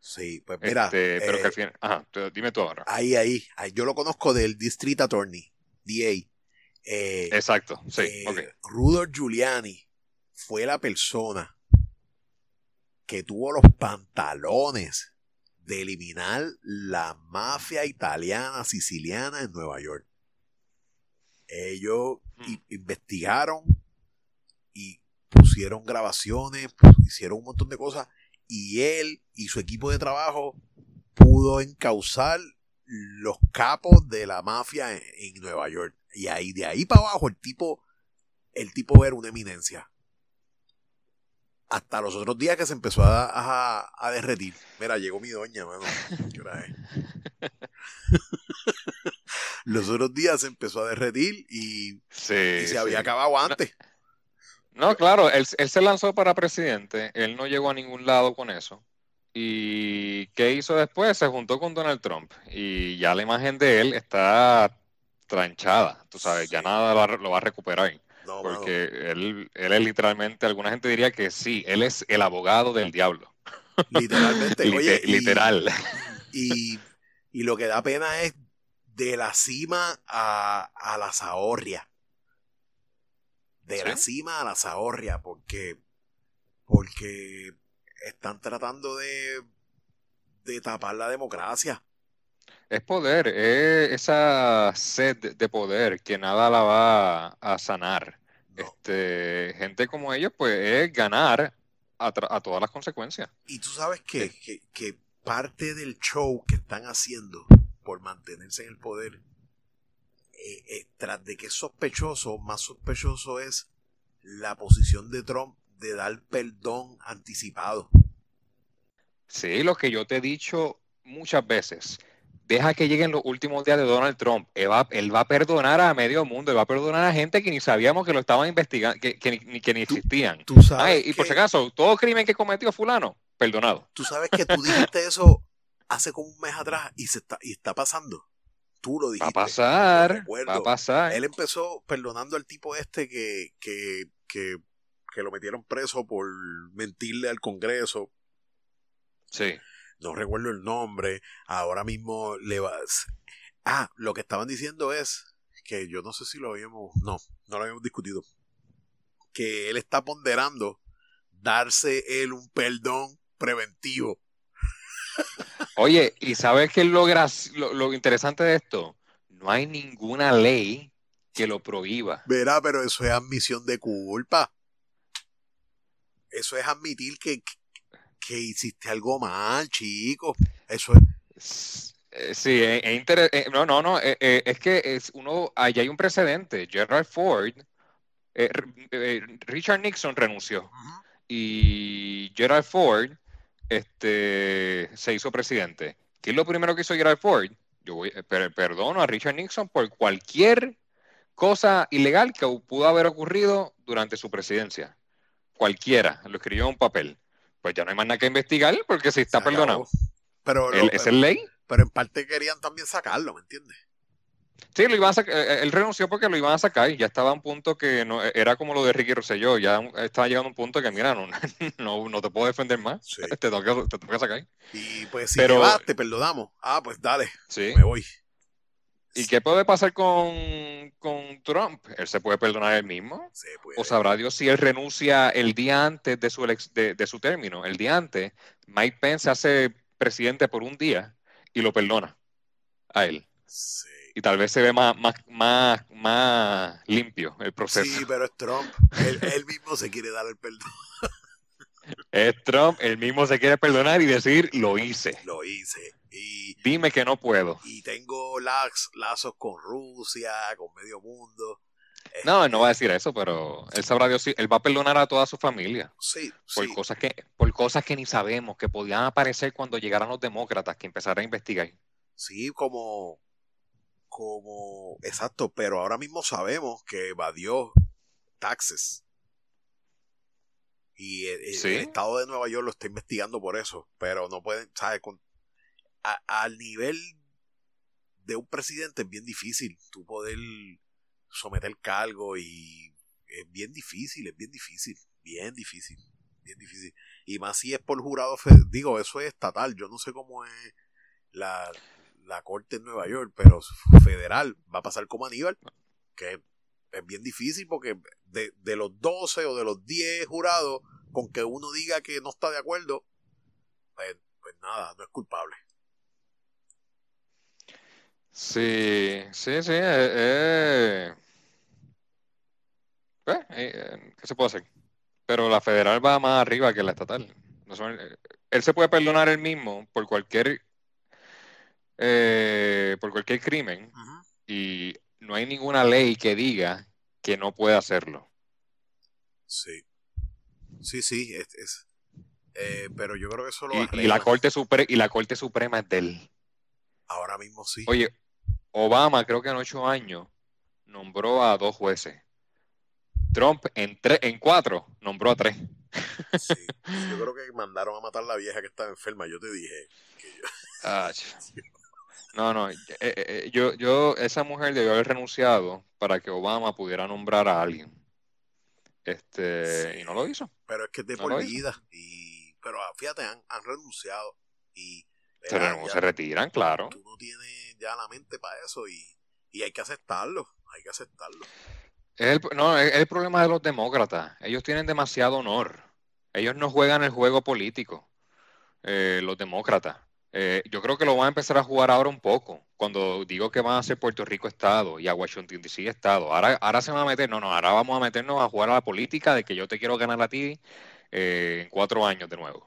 Sí, pues mira. Este, pero que al final. Ajá, dime tú ahora. Ahí, ahí, ahí. Yo lo conozco del District Attorney. DA. Eh, Exacto, sí. Eh, Rudolf Giuliani fue la persona que tuvo los pantalones de eliminar la mafia italiana siciliana en Nueva York. Ellos hmm. investigaron y pusieron grabaciones, hicieron un montón de cosas y él y su equipo de trabajo pudo encauzar los capos de la mafia en, Nueva York. Y ahí, de ahí para abajo, el tipo, el tipo era una eminencia. Hasta los otros días que se empezó a, a, derretir. Mira, llegó mi doña, mano. ¿Qué hora es? los otros días se empezó a derretir y, se había acabado antes. No, claro, él, él se lanzó para presidente. Él no llegó a ningún lado con eso. ¿Y qué hizo después? Se juntó con Donald Trump y ya la imagen de él está tranchada, tú sabes, ya nada lo va a recuperar. porque él, él es literalmente, alguna gente diría que sí, él es el abogado del diablo. Literalmente, oye, literal. Y, lo que da pena es de la cima a, la zahorria. De la cima a la zahorria, porque, porque están tratando de, de tapar la democracia. Es poder, es esa sed de poder que nada la va a sanar. Este, gente como ellos, pues es ganar a, todas las consecuencias. Y tú sabes que, que, parte del show que están haciendo por mantenerse en el poder, eh, eh, tras de que es sospechoso, más sospechoso es la posición de Trump de dar perdón anticipado. Sí, lo que yo te he dicho muchas veces. Deja que lleguen los últimos días de Donald Trump. Él va, él va a perdonar a medio mundo, él va a perdonar a gente que ni sabíamos que lo estaban investigando, que, que, ni, que ni existían. Tú sabes y por si acaso, todo crimen que cometió fulano, perdonado. Tú sabes que tú dijiste eso hace como un mes atrás y se está, y está pasando. Tú lo dijiste. Va a pasar, va a pasar. Él empezó perdonando al tipo este que, que, que, que lo metieron preso por mentirle al Congreso. Sí no recuerdo el nombre, ahora mismo le vas... Ah, lo que estaban diciendo es que yo no sé si lo habíamos, no, no lo habíamos discutido, que él está ponderando darse él un perdón preventivo. Oye, ¿y sabes qué es lo, lo, lo interesante de esto? No hay ninguna ley que lo prohíba. Verá, pero eso es admisión de culpa. Eso es admitir que, que hiciste algo mal, chico. Eso es. Eh, sí, es, eh, no, no, no, eh, es que es uno, allá hay un precedente. Gerald Ford, Richard Nixon renunció y Gerald Ford este, se hizo presidente. ¿Qué es lo primero que hizo Gerald Ford? Yo voy, perdono a Richard Nixon por cualquier cosa ilegal que pudo haber ocurrido durante su presidencia. Cualquiera, lo escribió en un papel pues ya no hay más nada que investigar porque si está perdonado. Pero, ¿Es el ley? Pero en parte querían también sacarlo, ¿me entiendes? Sí, lo iban a sacar, eh, él renunció porque lo iban a sacar y ya estaba a un punto que no, era como lo de Ricky Rosselló, ya estaba llegando a un punto que, mira, no, no, te puedo defender más, te, tengo que, sacar. Y pues si Pero, te te perdonamos, ah, pues dale, sí. me voy. ¿Y qué puede pasar con, Trump? ¿Él se puede perdonar él mismo? ¿O sabrá Dios si él renuncia el día antes de su, de, su término? El día antes, Mike Pence hace presidente por un día y lo perdona a él. Y tal vez se ve más, más, más, más limpio el proceso. Sí, pero es Trump. él mismo se quiere dar el perdón. Es Trump, él mismo se quiere perdonar y decir, lo hice. Lo hice. Y, Dime que no puedo. Y tengo lazos con Rusia, con medio mundo. No, él no va a decir eso, pero él sabrá Dios, él va a perdonar a toda su familia. Sí, por cosas que por cosas que ni sabemos, que podían aparecer cuando llegaran los demócratas que empezaran a investigar. Sí, como como exacto, pero ahora mismo sabemos que evadió taxes. Y el, estado de Nueva York lo está investigando por eso, pero no pueden, ¿sabes? Al nivel de un presidente es bien difícil tú poder someter cargo y es bien difícil, es bien difícil, bien difícil, bien difícil. Y más si es por jurado, digo, eso es estatal, yo no sé cómo es la, la corte en Nueva York, pero federal va a pasar como Aníbal, que es bien difícil porque de, de, los 12 o de los 10 jurados, con que uno diga que no está de acuerdo, pues, pues nada, no es culpable. Sí, sí, sí. Eh, eh, pues, eh, ¿Qué se puede hacer? Pero la federal va más arriba que la estatal. él se puede perdonar él mismo por cualquier por cualquier crimen y no hay ninguna ley que diga que no puede hacerlo. Sí. Sí, sí, es, eh, pero yo creo que eso lo y, y la Corte Suprema y la Corte Suprema es de él. Ahora mismo sí. Oye, Obama creo que en ocho años nombró a dos jueces. Trump en tres, en cuatro nombró a tres. Sí, yo creo que mandaron a matar a la vieja que estaba enferma. Yo te dije que yo... Ah, No, no, eh, eh, eh, yo, yo, esa mujer debió haber renunciado para que Obama pudiera nombrar a alguien. Este, y no lo hizo. Pero es que es de por vida. Y, pero ah, fíjate, han, renunciado. Y se, retiran, claro. Tú no tienes ya la mente para eso y, y hay que aceptarlo. Hay que aceptarlo. el, no, es el problema de los demócratas. Ellos tienen demasiado honor. Ellos no juegan el juego político. los demócratas. Eh, yo creo que lo van a empezar a jugar ahora un poco, cuando digo que van a ser Puerto Rico Estado y a Washington DC Estado. Ahora, ahora se van a meter, no, no, ahora vamos a meternos a jugar a la política de que yo te quiero ganar a ti eh, en cuatro años de nuevo.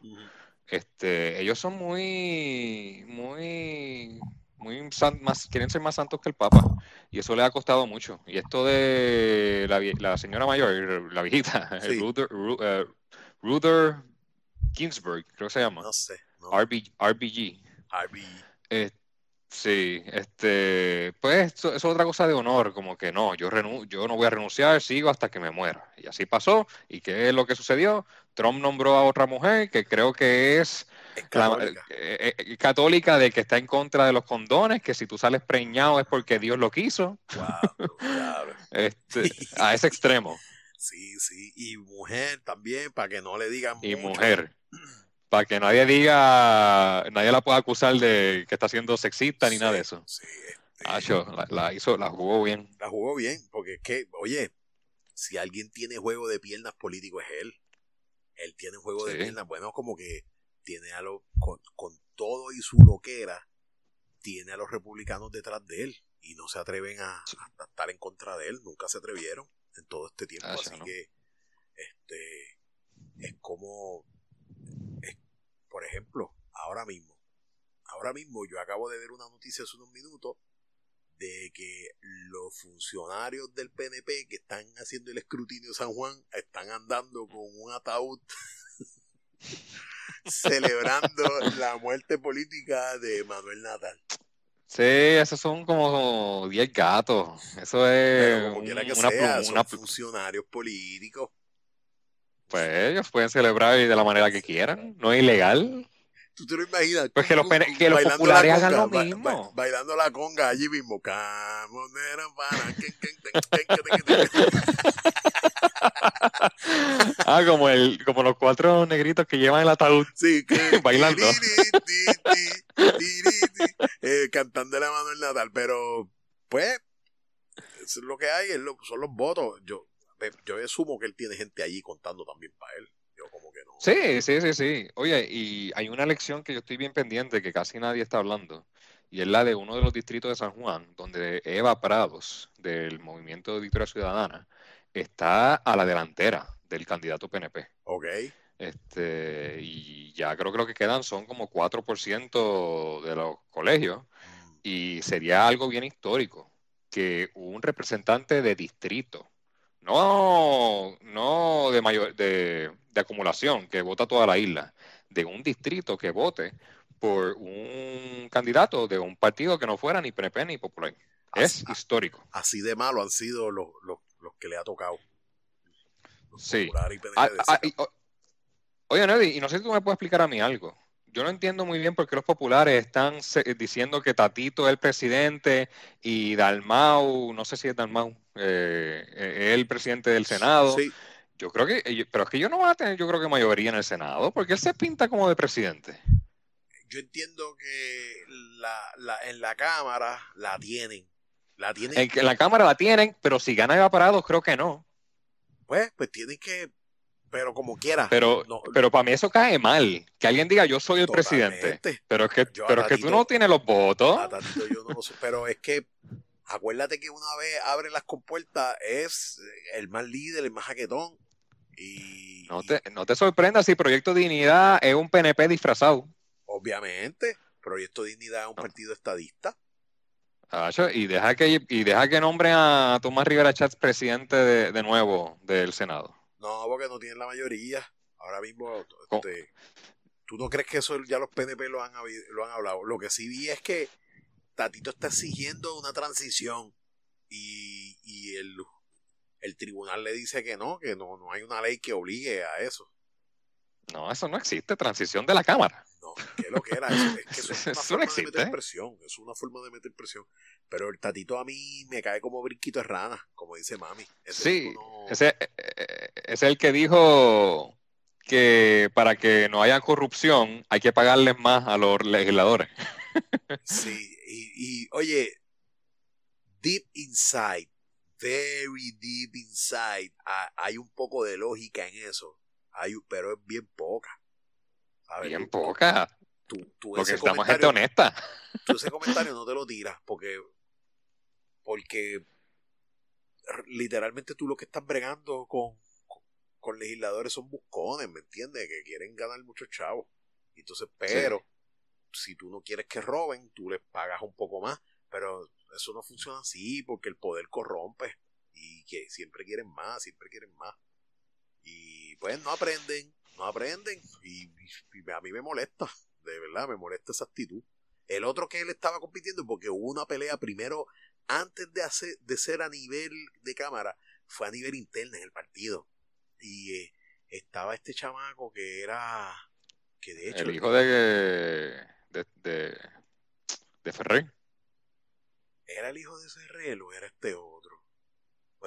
Este, ellos son muy, muy, muy más, quieren ser más santos que el Papa. Y eso le ha costado mucho. Y esto de la, señora mayor, la viejita, Ruther, uh, Ginsburg, creo que se llama. No sé. RBG. RBG. Eh, sí, este, pues eso es otra cosa de honor, como que no, yo, yo no voy a renunciar, sigo hasta que me muera. Y así pasó. ¿Y qué es lo que sucedió? Trump nombró a otra mujer que creo que es eh, eh, católica. de que está en contra de los condones, que si tú sales preñado es porque Dios lo quiso. este, a ese extremo. Sí, sí. Y mujer también, para que no le digan. Y mujer. Para que nadie diga, nadie la pueda acusar de que está siendo sexista ni nada de eso. Sí, este, la, hizo, la jugó bien. La jugó bien, porque es que, oye, si alguien tiene juego de piernas político es él. Él tiene juego de piernas, bueno, como que tiene a lo, con, todo y su loquera, tiene a los republicanos detrás de él y no se atreven a, estar en contra de él, nunca se atrevieron en todo este tiempo, ah, así que este es como por ejemplo, ahora mismo, ahora mismo yo acabo de ver una noticia hace unos minutos de que los funcionarios del PNP que están haciendo el escrutinio de San Juan están andando con un ataúd celebrando la muerte política de Manuel Natal. Sí, esos son como 10 gatos. Eso es como quiera que sea, son funcionarios políticos. Pues ellos pueden celebrar de la manera que quieran, no es ilegal. ¿Tú te lo imaginas? Pues que los, que los populares hagan lo mismo. bailando la conga allí mismo. Ah, como, el, como los cuatro negritos que llevan el ataúd. Sí, que, bailando. eh, cantando la mano en Natal. Pero, pues, es lo que hay, son los votos. Yo, yo asumo que él tiene gente allí contando también para él. Yo como que no. Sí, sí, sí, sí. Oye, y hay una lección que yo estoy bien pendiente que casi nadie está hablando. Y es la de uno de los distritos de San Juan, donde Eva Prados, del Movimiento de Victoria Ciudadana, está a la delantera del candidato PNP. Ok. Este, y ya creo que lo que quedan son como 4% de los colegios. Mm. Y sería algo bien histórico que un representante de distrito no, no de, mayor, de, acumulación, que vota toda la isla, de un distrito que vote por un candidato de un partido que no fuera ni PNP ni Popular. Es histórico. Así de malo han sido los, los, que le ha tocado. sí. Ah, ah, oye, Neddy, y no sé si tú me puedes explicar a mí algo yo no entiendo muy bien por qué los populares están diciendo que Tatito es el presidente y Dalmau, no sé si es Dalmau, eh, es el presidente del Senado. Yo creo que, pero es que ellos no van a tener, yo creo que mayoría en el Senado, porque él se pinta como de presidente. Yo entiendo que en la Cámara la tienen. La tienen. En, la Cámara la tienen, pero si gana Eva creo que no. Pues, pues tienen que pero como quiera. Pero, pero para mí eso cae mal. Que alguien diga yo soy el presidente. Pero es que, pero es que tú no tienes los votos. yo no lo sé. Pero es que acuérdate que una vez abre las compuertas es el más líder, el más jaquetón. Y, no, te, no te sorprendas si Proyecto Dignidad es un PNP disfrazado. Obviamente. Proyecto Dignidad es un partido estadista. y deja que y deja que nombre a Tomás Rivera Chats presidente de, de nuevo del Senado. No, porque no tienen la mayoría. Ahora mismo, este, ¿tú no crees que eso ya los PNP lo han, lo han hablado? Lo que sí vi es que Tatito está exigiendo una transición y, y el, el tribunal le dice que no, que no, no hay una ley que obligue a eso. No, eso no existe, transición de la Cámara. No, ¿qué lo que era? Eso, es que es una forma de meter presión, es una forma de meter presión. Pero el tatito a mí me cae como brinquito de rana, como dice mami. sí, ese, eh, eh, es el que dijo que para que no haya corrupción hay que pagarles más a los legisladores. Sí, y, y oye, deep inside, very deep inside, hay un poco de lógica en eso, hay, pero es bien poca. Bien poca. Tú, tú porque estamos gente honesta. Tú ese comentario no te lo tiras porque porque literalmente tú lo que estás bregando con, con, legisladores son buscones, ¿me entiendes? Que quieren ganar muchos chavos. Entonces, pero si tú no quieres que roben, tú les pagas un poco más, pero eso no funciona así porque el poder corrompe y que siempre quieren más, siempre quieren más. Y pues no aprenden, no aprenden y, a mí me molesta, de verdad, me molesta esa actitud. El otro que él estaba compitiendo, porque hubo una pelea primero, antes de, hacer, de ser a nivel de cámara, fue a nivel interno en el partido. Y eh, estaba este chamaco que era... Que de hecho, el hijo de, de, de, de Ferrer. ¿Era el hijo de Ferrer o era este otro?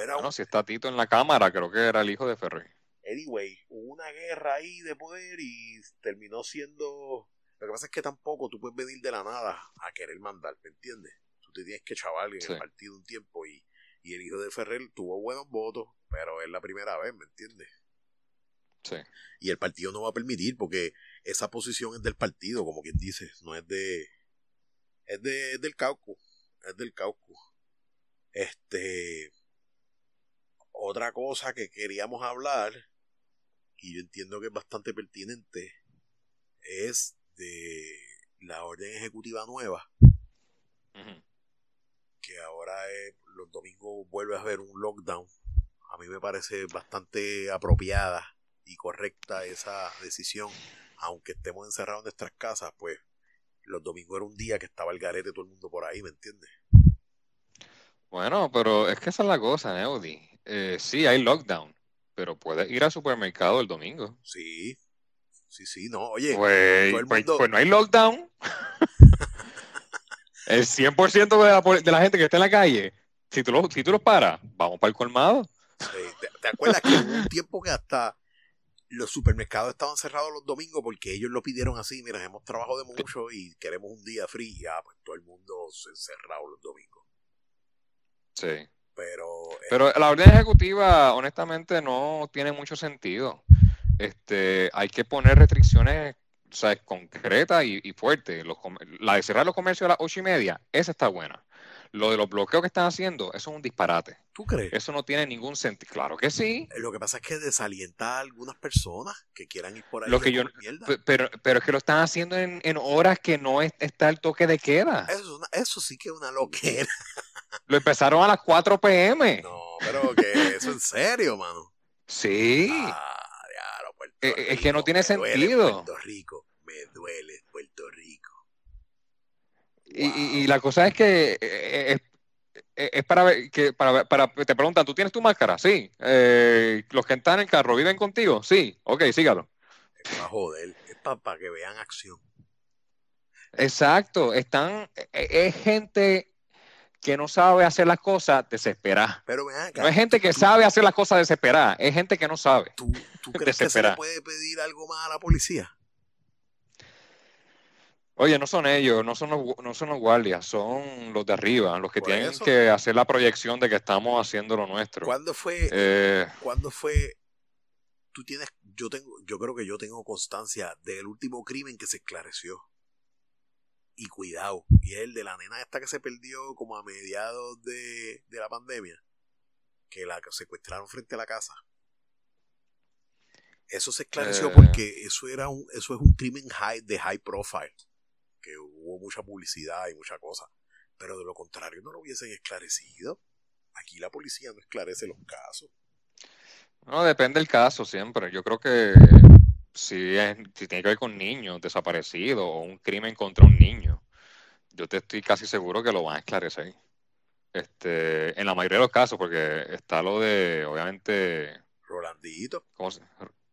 no, si está Tito en la cámara, creo que era el hijo de Ferrer. Anyway, hubo una guerra ahí de poder y terminó siendo... Lo que pasa es que tampoco tú puedes venir de la nada a querer mandar, ¿me entiendes? Tú te tienes que chaval en el partido un tiempo y, y el hijo de Ferrer tuvo buenos votos, pero es la primera vez, ¿me entiendes? Sí. Y el partido no va a permitir porque esa posición es del partido, como quien dice, no es de... Es, de, es del cauco, es del cauco. Este... Otra cosa que queríamos hablar y yo entiendo que es bastante pertinente, es de la orden ejecutiva nueva, que ahora los domingos vuelve a haber un lockdown. A mí me parece bastante apropiada y correcta esa decisión, aunque estemos encerrados en nuestras casas, pues los domingos era un día que estaba el garete todo el mundo por ahí, ¿me entiendes? Bueno, pero es que esa es la cosa, Neudi. Eh, sí, hay lockdown, pero puedes ir al supermercado el domingo. Sí, sí, sí, no, oye. Pues, pues, pues no hay lockdown. el 100% de la, de la gente que está en la calle, si tú, lo, si tú los paras, vamos para el colmado. ¿te, acuerdas que hubo un tiempo que hasta los supermercados estaban cerrados los domingos porque ellos lo pidieron así? Mira, hemos trabajado de mucho y queremos un día free. Ya, pues todo el mundo se encerrado los domingos. Sí. Pero, eh, Pero la orden ejecutiva, honestamente, no tiene mucho sentido. Este, hay que poner restricciones concretas y, fuertes. la de cerrar los comercios a las ocho y media, esa está buena. Lo de los bloqueos que están haciendo, eso es un disparate. ¿Tú crees? Eso no tiene ningún sentido. Claro que sí. Lo que pasa es que desalienta a algunas personas que quieran ir por ahí. Lo que yo, pero, pero es que lo están haciendo en, horas que no está el toque de queda. Eso, eso sí que es una loquera. Lo empezaron a las 4 pm. No, pero que eso en serio, mano. Sí. Ah, eh, eh, es que no tiene sentido. Puerto Rico, me duele Puerto Rico. Y, la cosa es que eh, es, para ver, que para, para, te preguntan, ¿tú tienes tu máscara? Sí. ¿Los que están en el carro viven contigo? Sí. Ok, sígalo. Es para joder, es para que vean acción. Exacto, están, es gente que no sabe hacer las cosas desesperada. Pero no es gente que sabe hacer las cosas desesperada, es gente que no sabe. ¿Tú, crees que se le puede pedir algo más a la policía? Oye, no son ellos, no son los, no son los guardias, son los de arriba, los que tienen que hacer la proyección de que estamos haciendo lo nuestro. ¿Cuándo fue? Eh, ¿Cuándo fue? Tú tienes, yo tengo, yo creo que yo tengo constancia del último crimen que se esclareció y cuidado. Y es el de la nena esta que se perdió como a mediados de, la pandemia, que la secuestraron frente a la casa. Eso se esclareció eh. porque eso era un, eso es un crimen high, de high profile, que hubo mucha publicidad y mucha cosa. Pero de lo contrario no lo hubiesen esclarecido. Aquí la policía no esclarece los casos. No, depende del caso siempre. Yo creo que si, si tiene que ver con niños desaparecidos o un crimen contra un niño, yo te estoy casi seguro que lo van a esclarecer. Este, en la mayoría de los casos, porque está lo de, obviamente... Rolandito.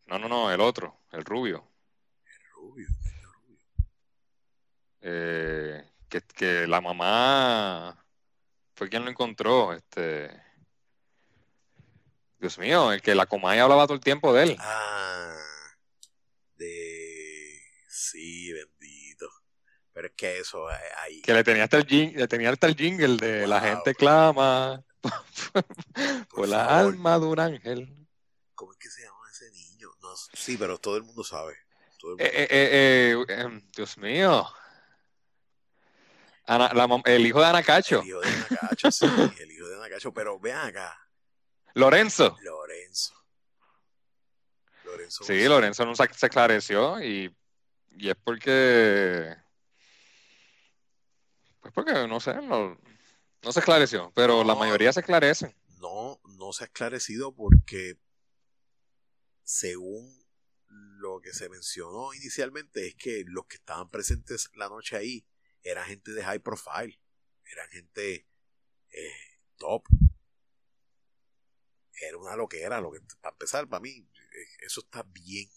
No, no, no, el otro. El rubio, el rubio. Eh, que, que la mamá fue quien lo encontró, este... Dios mío, el que la comaya hablaba todo el tiempo de él. Ah de... Sí, bendito. Pero es que eso eh, ahí... Que le tenía hasta el, jingle, le tenía hasta el jingle de la gente clama por, la alma de un ángel. ¿Cómo es que se llama ese niño? No, sí, pero todo el mundo sabe. Eh, eh, em, Dios mío. El hijo de Anacacho. El hijo de Anacacho, sí, el hijo de Anacacho. Pero vean acá. Lorenzo. Lorenzo. Sí, Lorenzo no se, esclareció y Y es porque. Pues porque, no sé, no, se esclareció, pero la mayoría se esclarecen. No, no se ha esclarecido porque, según lo que se mencionó inicialmente, es que los que estaban presentes la noche ahí eran gente de high profile, eran gente eh, top. Era una loquera, lo que, para empezar, para mí, eh, eso está bien,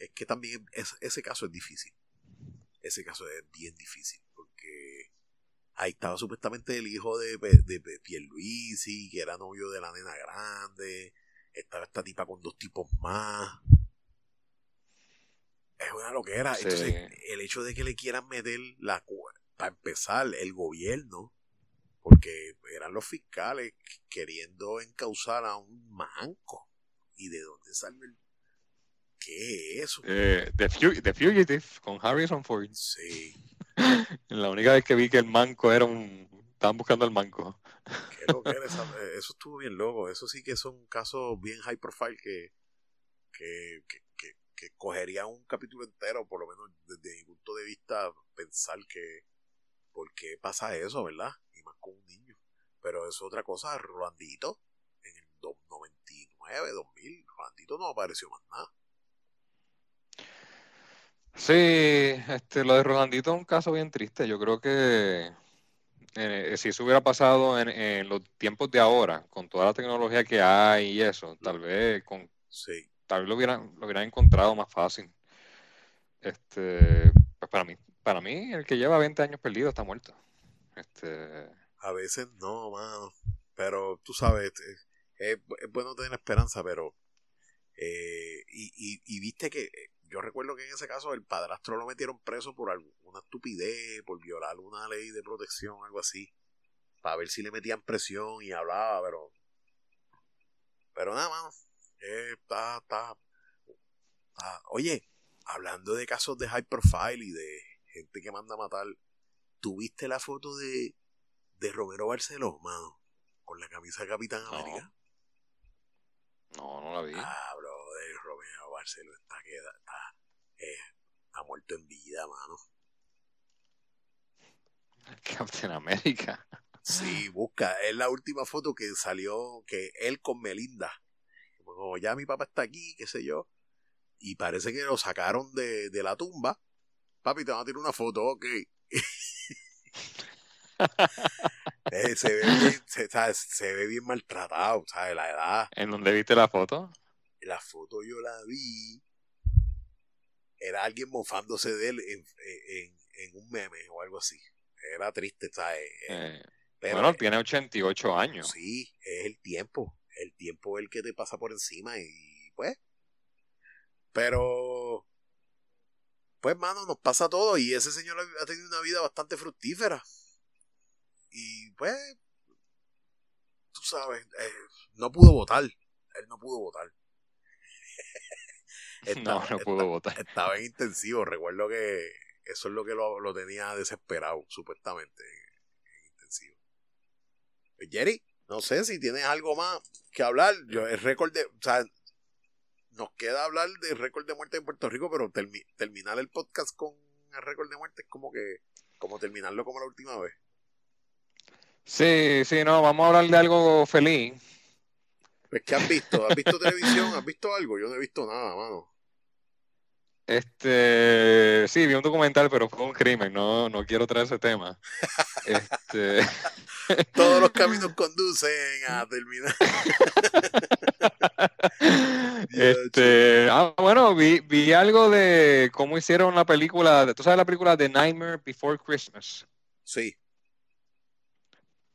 Es que también ese caso es difícil. Ese caso es bien difícil, porque ahí estaba supuestamente el hijo de, de, Pierluisi, que era novio de la nena grande, estaba esta tipa con dos tipos más. Es una loquera. Entonces, el hecho de que le quieran meter la para empezar, el gobierno, porque eran los fiscales queriendo encauzar a un manco. ¿Y de dónde sale el ¿Qué es eso? Eh, The, Fugitive con Harrison Ford. Sí. La única vez que vi que el manco era un. Estaban buscando el manco. ¿Qué lo que era eh, Eso estuvo bien loco. Eso sí que son casos bien high profile que, que, que, que, cogería un capítulo entero, por lo menos desde mi punto de vista, pensar que. ¿Por qué pasa eso, verdad? Y más con un niño. Pero es otra cosa, Rolandito, en el 99, 2000, Rolandito no apareció más nada. Sí, este, lo de Rolandito es un caso bien triste. Yo creo que eh, si eso hubiera pasado en, los tiempos de ahora, con toda la tecnología que hay y eso, tal vez con sí. tal vez lo hubieran, lo hubieran encontrado más fácil. Este, pues para mí, para mí, el que lleva 20 años perdido está muerto. Este, a veces no, mano. Pero tú sabes, es, bueno tener esperanza, pero eh, y, y viste que yo recuerdo que en ese caso el padrastro lo metieron preso por alguna estupidez, por violar una ley de protección, algo así, para ver si le metían presión y hablaba, pero. Pero nada más. está, está, Oye, hablando de casos de high profile y de gente que manda a matar, ¿tuviste la foto de, de Romero Barceló, mano? Con la camisa de Capitán América. No, no la vi. Ah, bro, Barcelona está, queda, está, eh, ha muerto en vida, mano. Captain América. Sí, busca. Es la última foto que salió, que él con Melinda. Como ya mi papá está aquí, qué sé yo. Y parece que lo sacaron de, de la tumba. Papi, te van a tirar una foto, ok. Eh, se, ve bien, se, se, ve bien maltratado, ¿sabes? La edad. ¿En dónde viste la foto? la foto yo la vi, era alguien mofándose de él en, un meme o algo así. Era triste, ¿sabes? Eh, bueno, tiene 88 años. Sí, es el tiempo. El tiempo es el que te pasa por encima y pues. Pero. Pues, mano, nos pasa todo y ese señor ha tenido una vida bastante fructífera. Y pues. Tú sabes, eh, no pudo votar. Él no pudo votar. no, no pudo votar. Estaba en intensivo. Recuerdo que eso es lo que lo, tenía desesperado, supuestamente, en, intensivo. Pues, Jerry, no sé si tienes algo más que hablar. Yo, el récord de. O sea, nos queda hablar del récord de muerte en Puerto Rico, pero terminar el podcast con el récord de muerte es como que. Como terminarlo como la última vez. Sí, sí, no, vamos a hablar de algo feliz. Pues, ¿qué has visto? ¿Has visto televisión? ¿Has visto algo? Yo no he visto nada, mano. Este, sí, vi un documental, pero fue un crimen, no, no quiero traer ese tema. Este... Todos los caminos conducen a terminar. este, ah, bueno, vi, vi algo de cómo hicieron la película, ¿tú sabes la película The Nightmare Before Christmas? Sí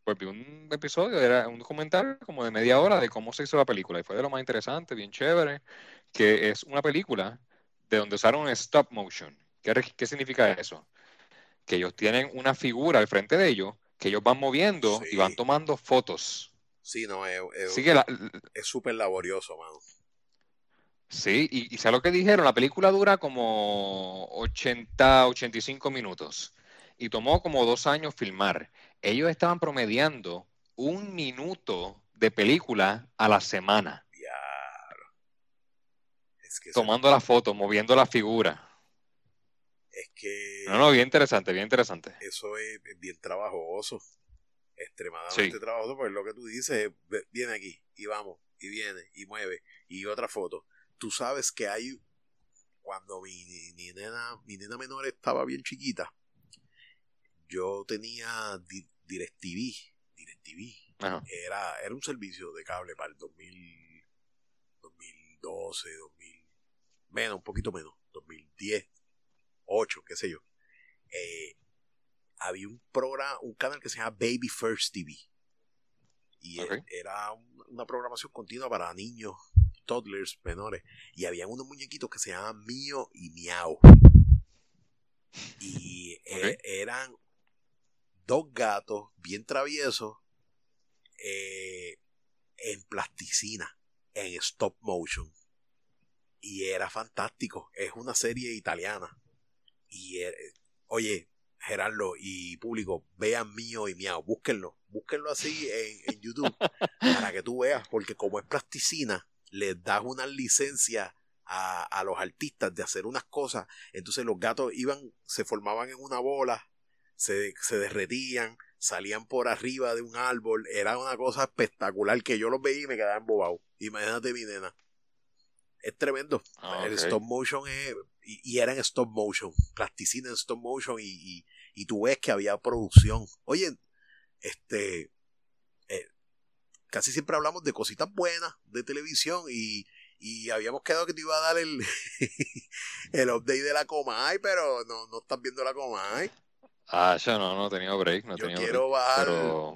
pues vi un episodio, era un documental como de media hora de cómo se hizo la película y fue de lo más interesante, bien chévere, que es una película de donde usaron stop motion. ¿Qué, qué significa eso? Que ellos tienen una figura al frente de ellos que ellos van moviendo y van tomando fotos. Sí, no, es súper laborioso, mano. Sí, y, y ¿sabes lo que dijeron? La película dura como 80, 85 minutos y tomó como dos años filmar ellos estaban promediando un minuto de película a la semana. tomando la foto, moviendo la figura. Que no, no, bien interesante, bien interesante. Eso es bien trabajoso, extremadamente trabajoso, porque lo que tú dices, viene aquí, y vamos, y viene, y mueve, y otra foto. Tú sabes que hay, cuando mi, mi nena, mi nena menor estaba bien chiquita, yo tenía DirecTV, DirecTV, era, era un servicio de cable para el 2000, 2012, 2000, menos, un poquito menos, 2010, 8, qué sé yo. Eh, había un programa, un canal que se llama Baby First TV. Y era una programación continua para niños, toddlers, menores. Y había unos muñequitos que se llamaban Mío y Miau. Y e, eran dos gatos bien traviesos eh, en plasticina, en stop motion. Y era fantástico. Es una serie italiana. Y, eh, oye, Gerardo y público, vean mío y miau, búsquenlo, búsquenlo así en, YouTube para que tú veas, porque como es plasticina, les das una licencia a, a, los artistas de hacer unas cosas, entonces los gatos iban, se formaban en una bola, se, se derretían, salían por arriba de un árbol, era una cosa espectacular que yo los veía y me quedaba embobado. Imagínate mi nena. Es tremendo. Ah, el stop motion es, y, era en stop motion, plasticina en stop motion y, y, tú ves que había producción. Oye, este, eh, casi siempre hablamos de cositas buenas de televisión y, y habíamos quedado que te iba a dar el, el update de la Comay, pero no, no estás viendo la Comay. Ah, ya no, no he tenido break. No Yo quiero bajar,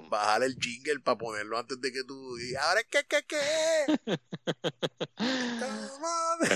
bajar el jingle para ponerlo antes de que tú digas, ¿ahora qué, qué, qué?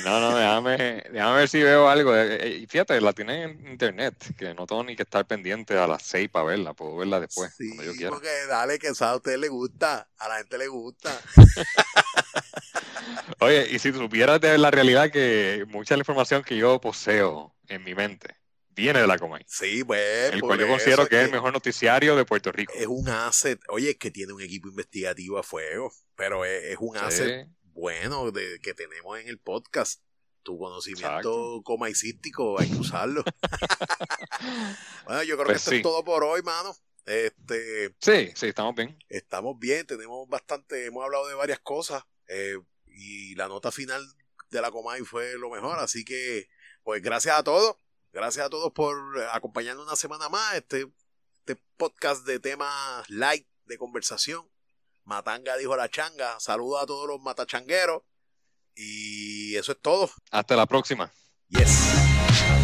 No, no, déjame, déjame ver si veo algo. Eh, eh, y fíjate, la tiene en internet, que no tengo ni que estar pendiente a las 6 para verla, puedo verla después, sí, cuando yo quiera. porque dale, que a usted le gusta, a la gente le gusta. Oye, y si supieras de la realidad que mucha de la información que yo poseo en mi mente viene de la Comay. Sí, pues. El cual yo considero que, es el mejor noticiario de Puerto Rico. Es un asset. Oye, es que tiene un equipo investigativo a fuego, pero es, un asset bueno de, que tenemos en el podcast. Tu conocimiento comaicístico, hay que usarlo. bueno, yo creo que pues esto es todo por hoy, mano. Este, sí, sí, estamos bien. Estamos bien, tenemos bastante, hemos hablado de varias cosas eh, y la nota final de la Comay fue lo mejor, así que pues gracias a todos Gracias a todos por acompañarnos una semana más. Este, este podcast de temas light de conversación. Matanga dijo la changa. Saludos a todos los matachangueros. Y eso es todo. Hasta la próxima. Yes.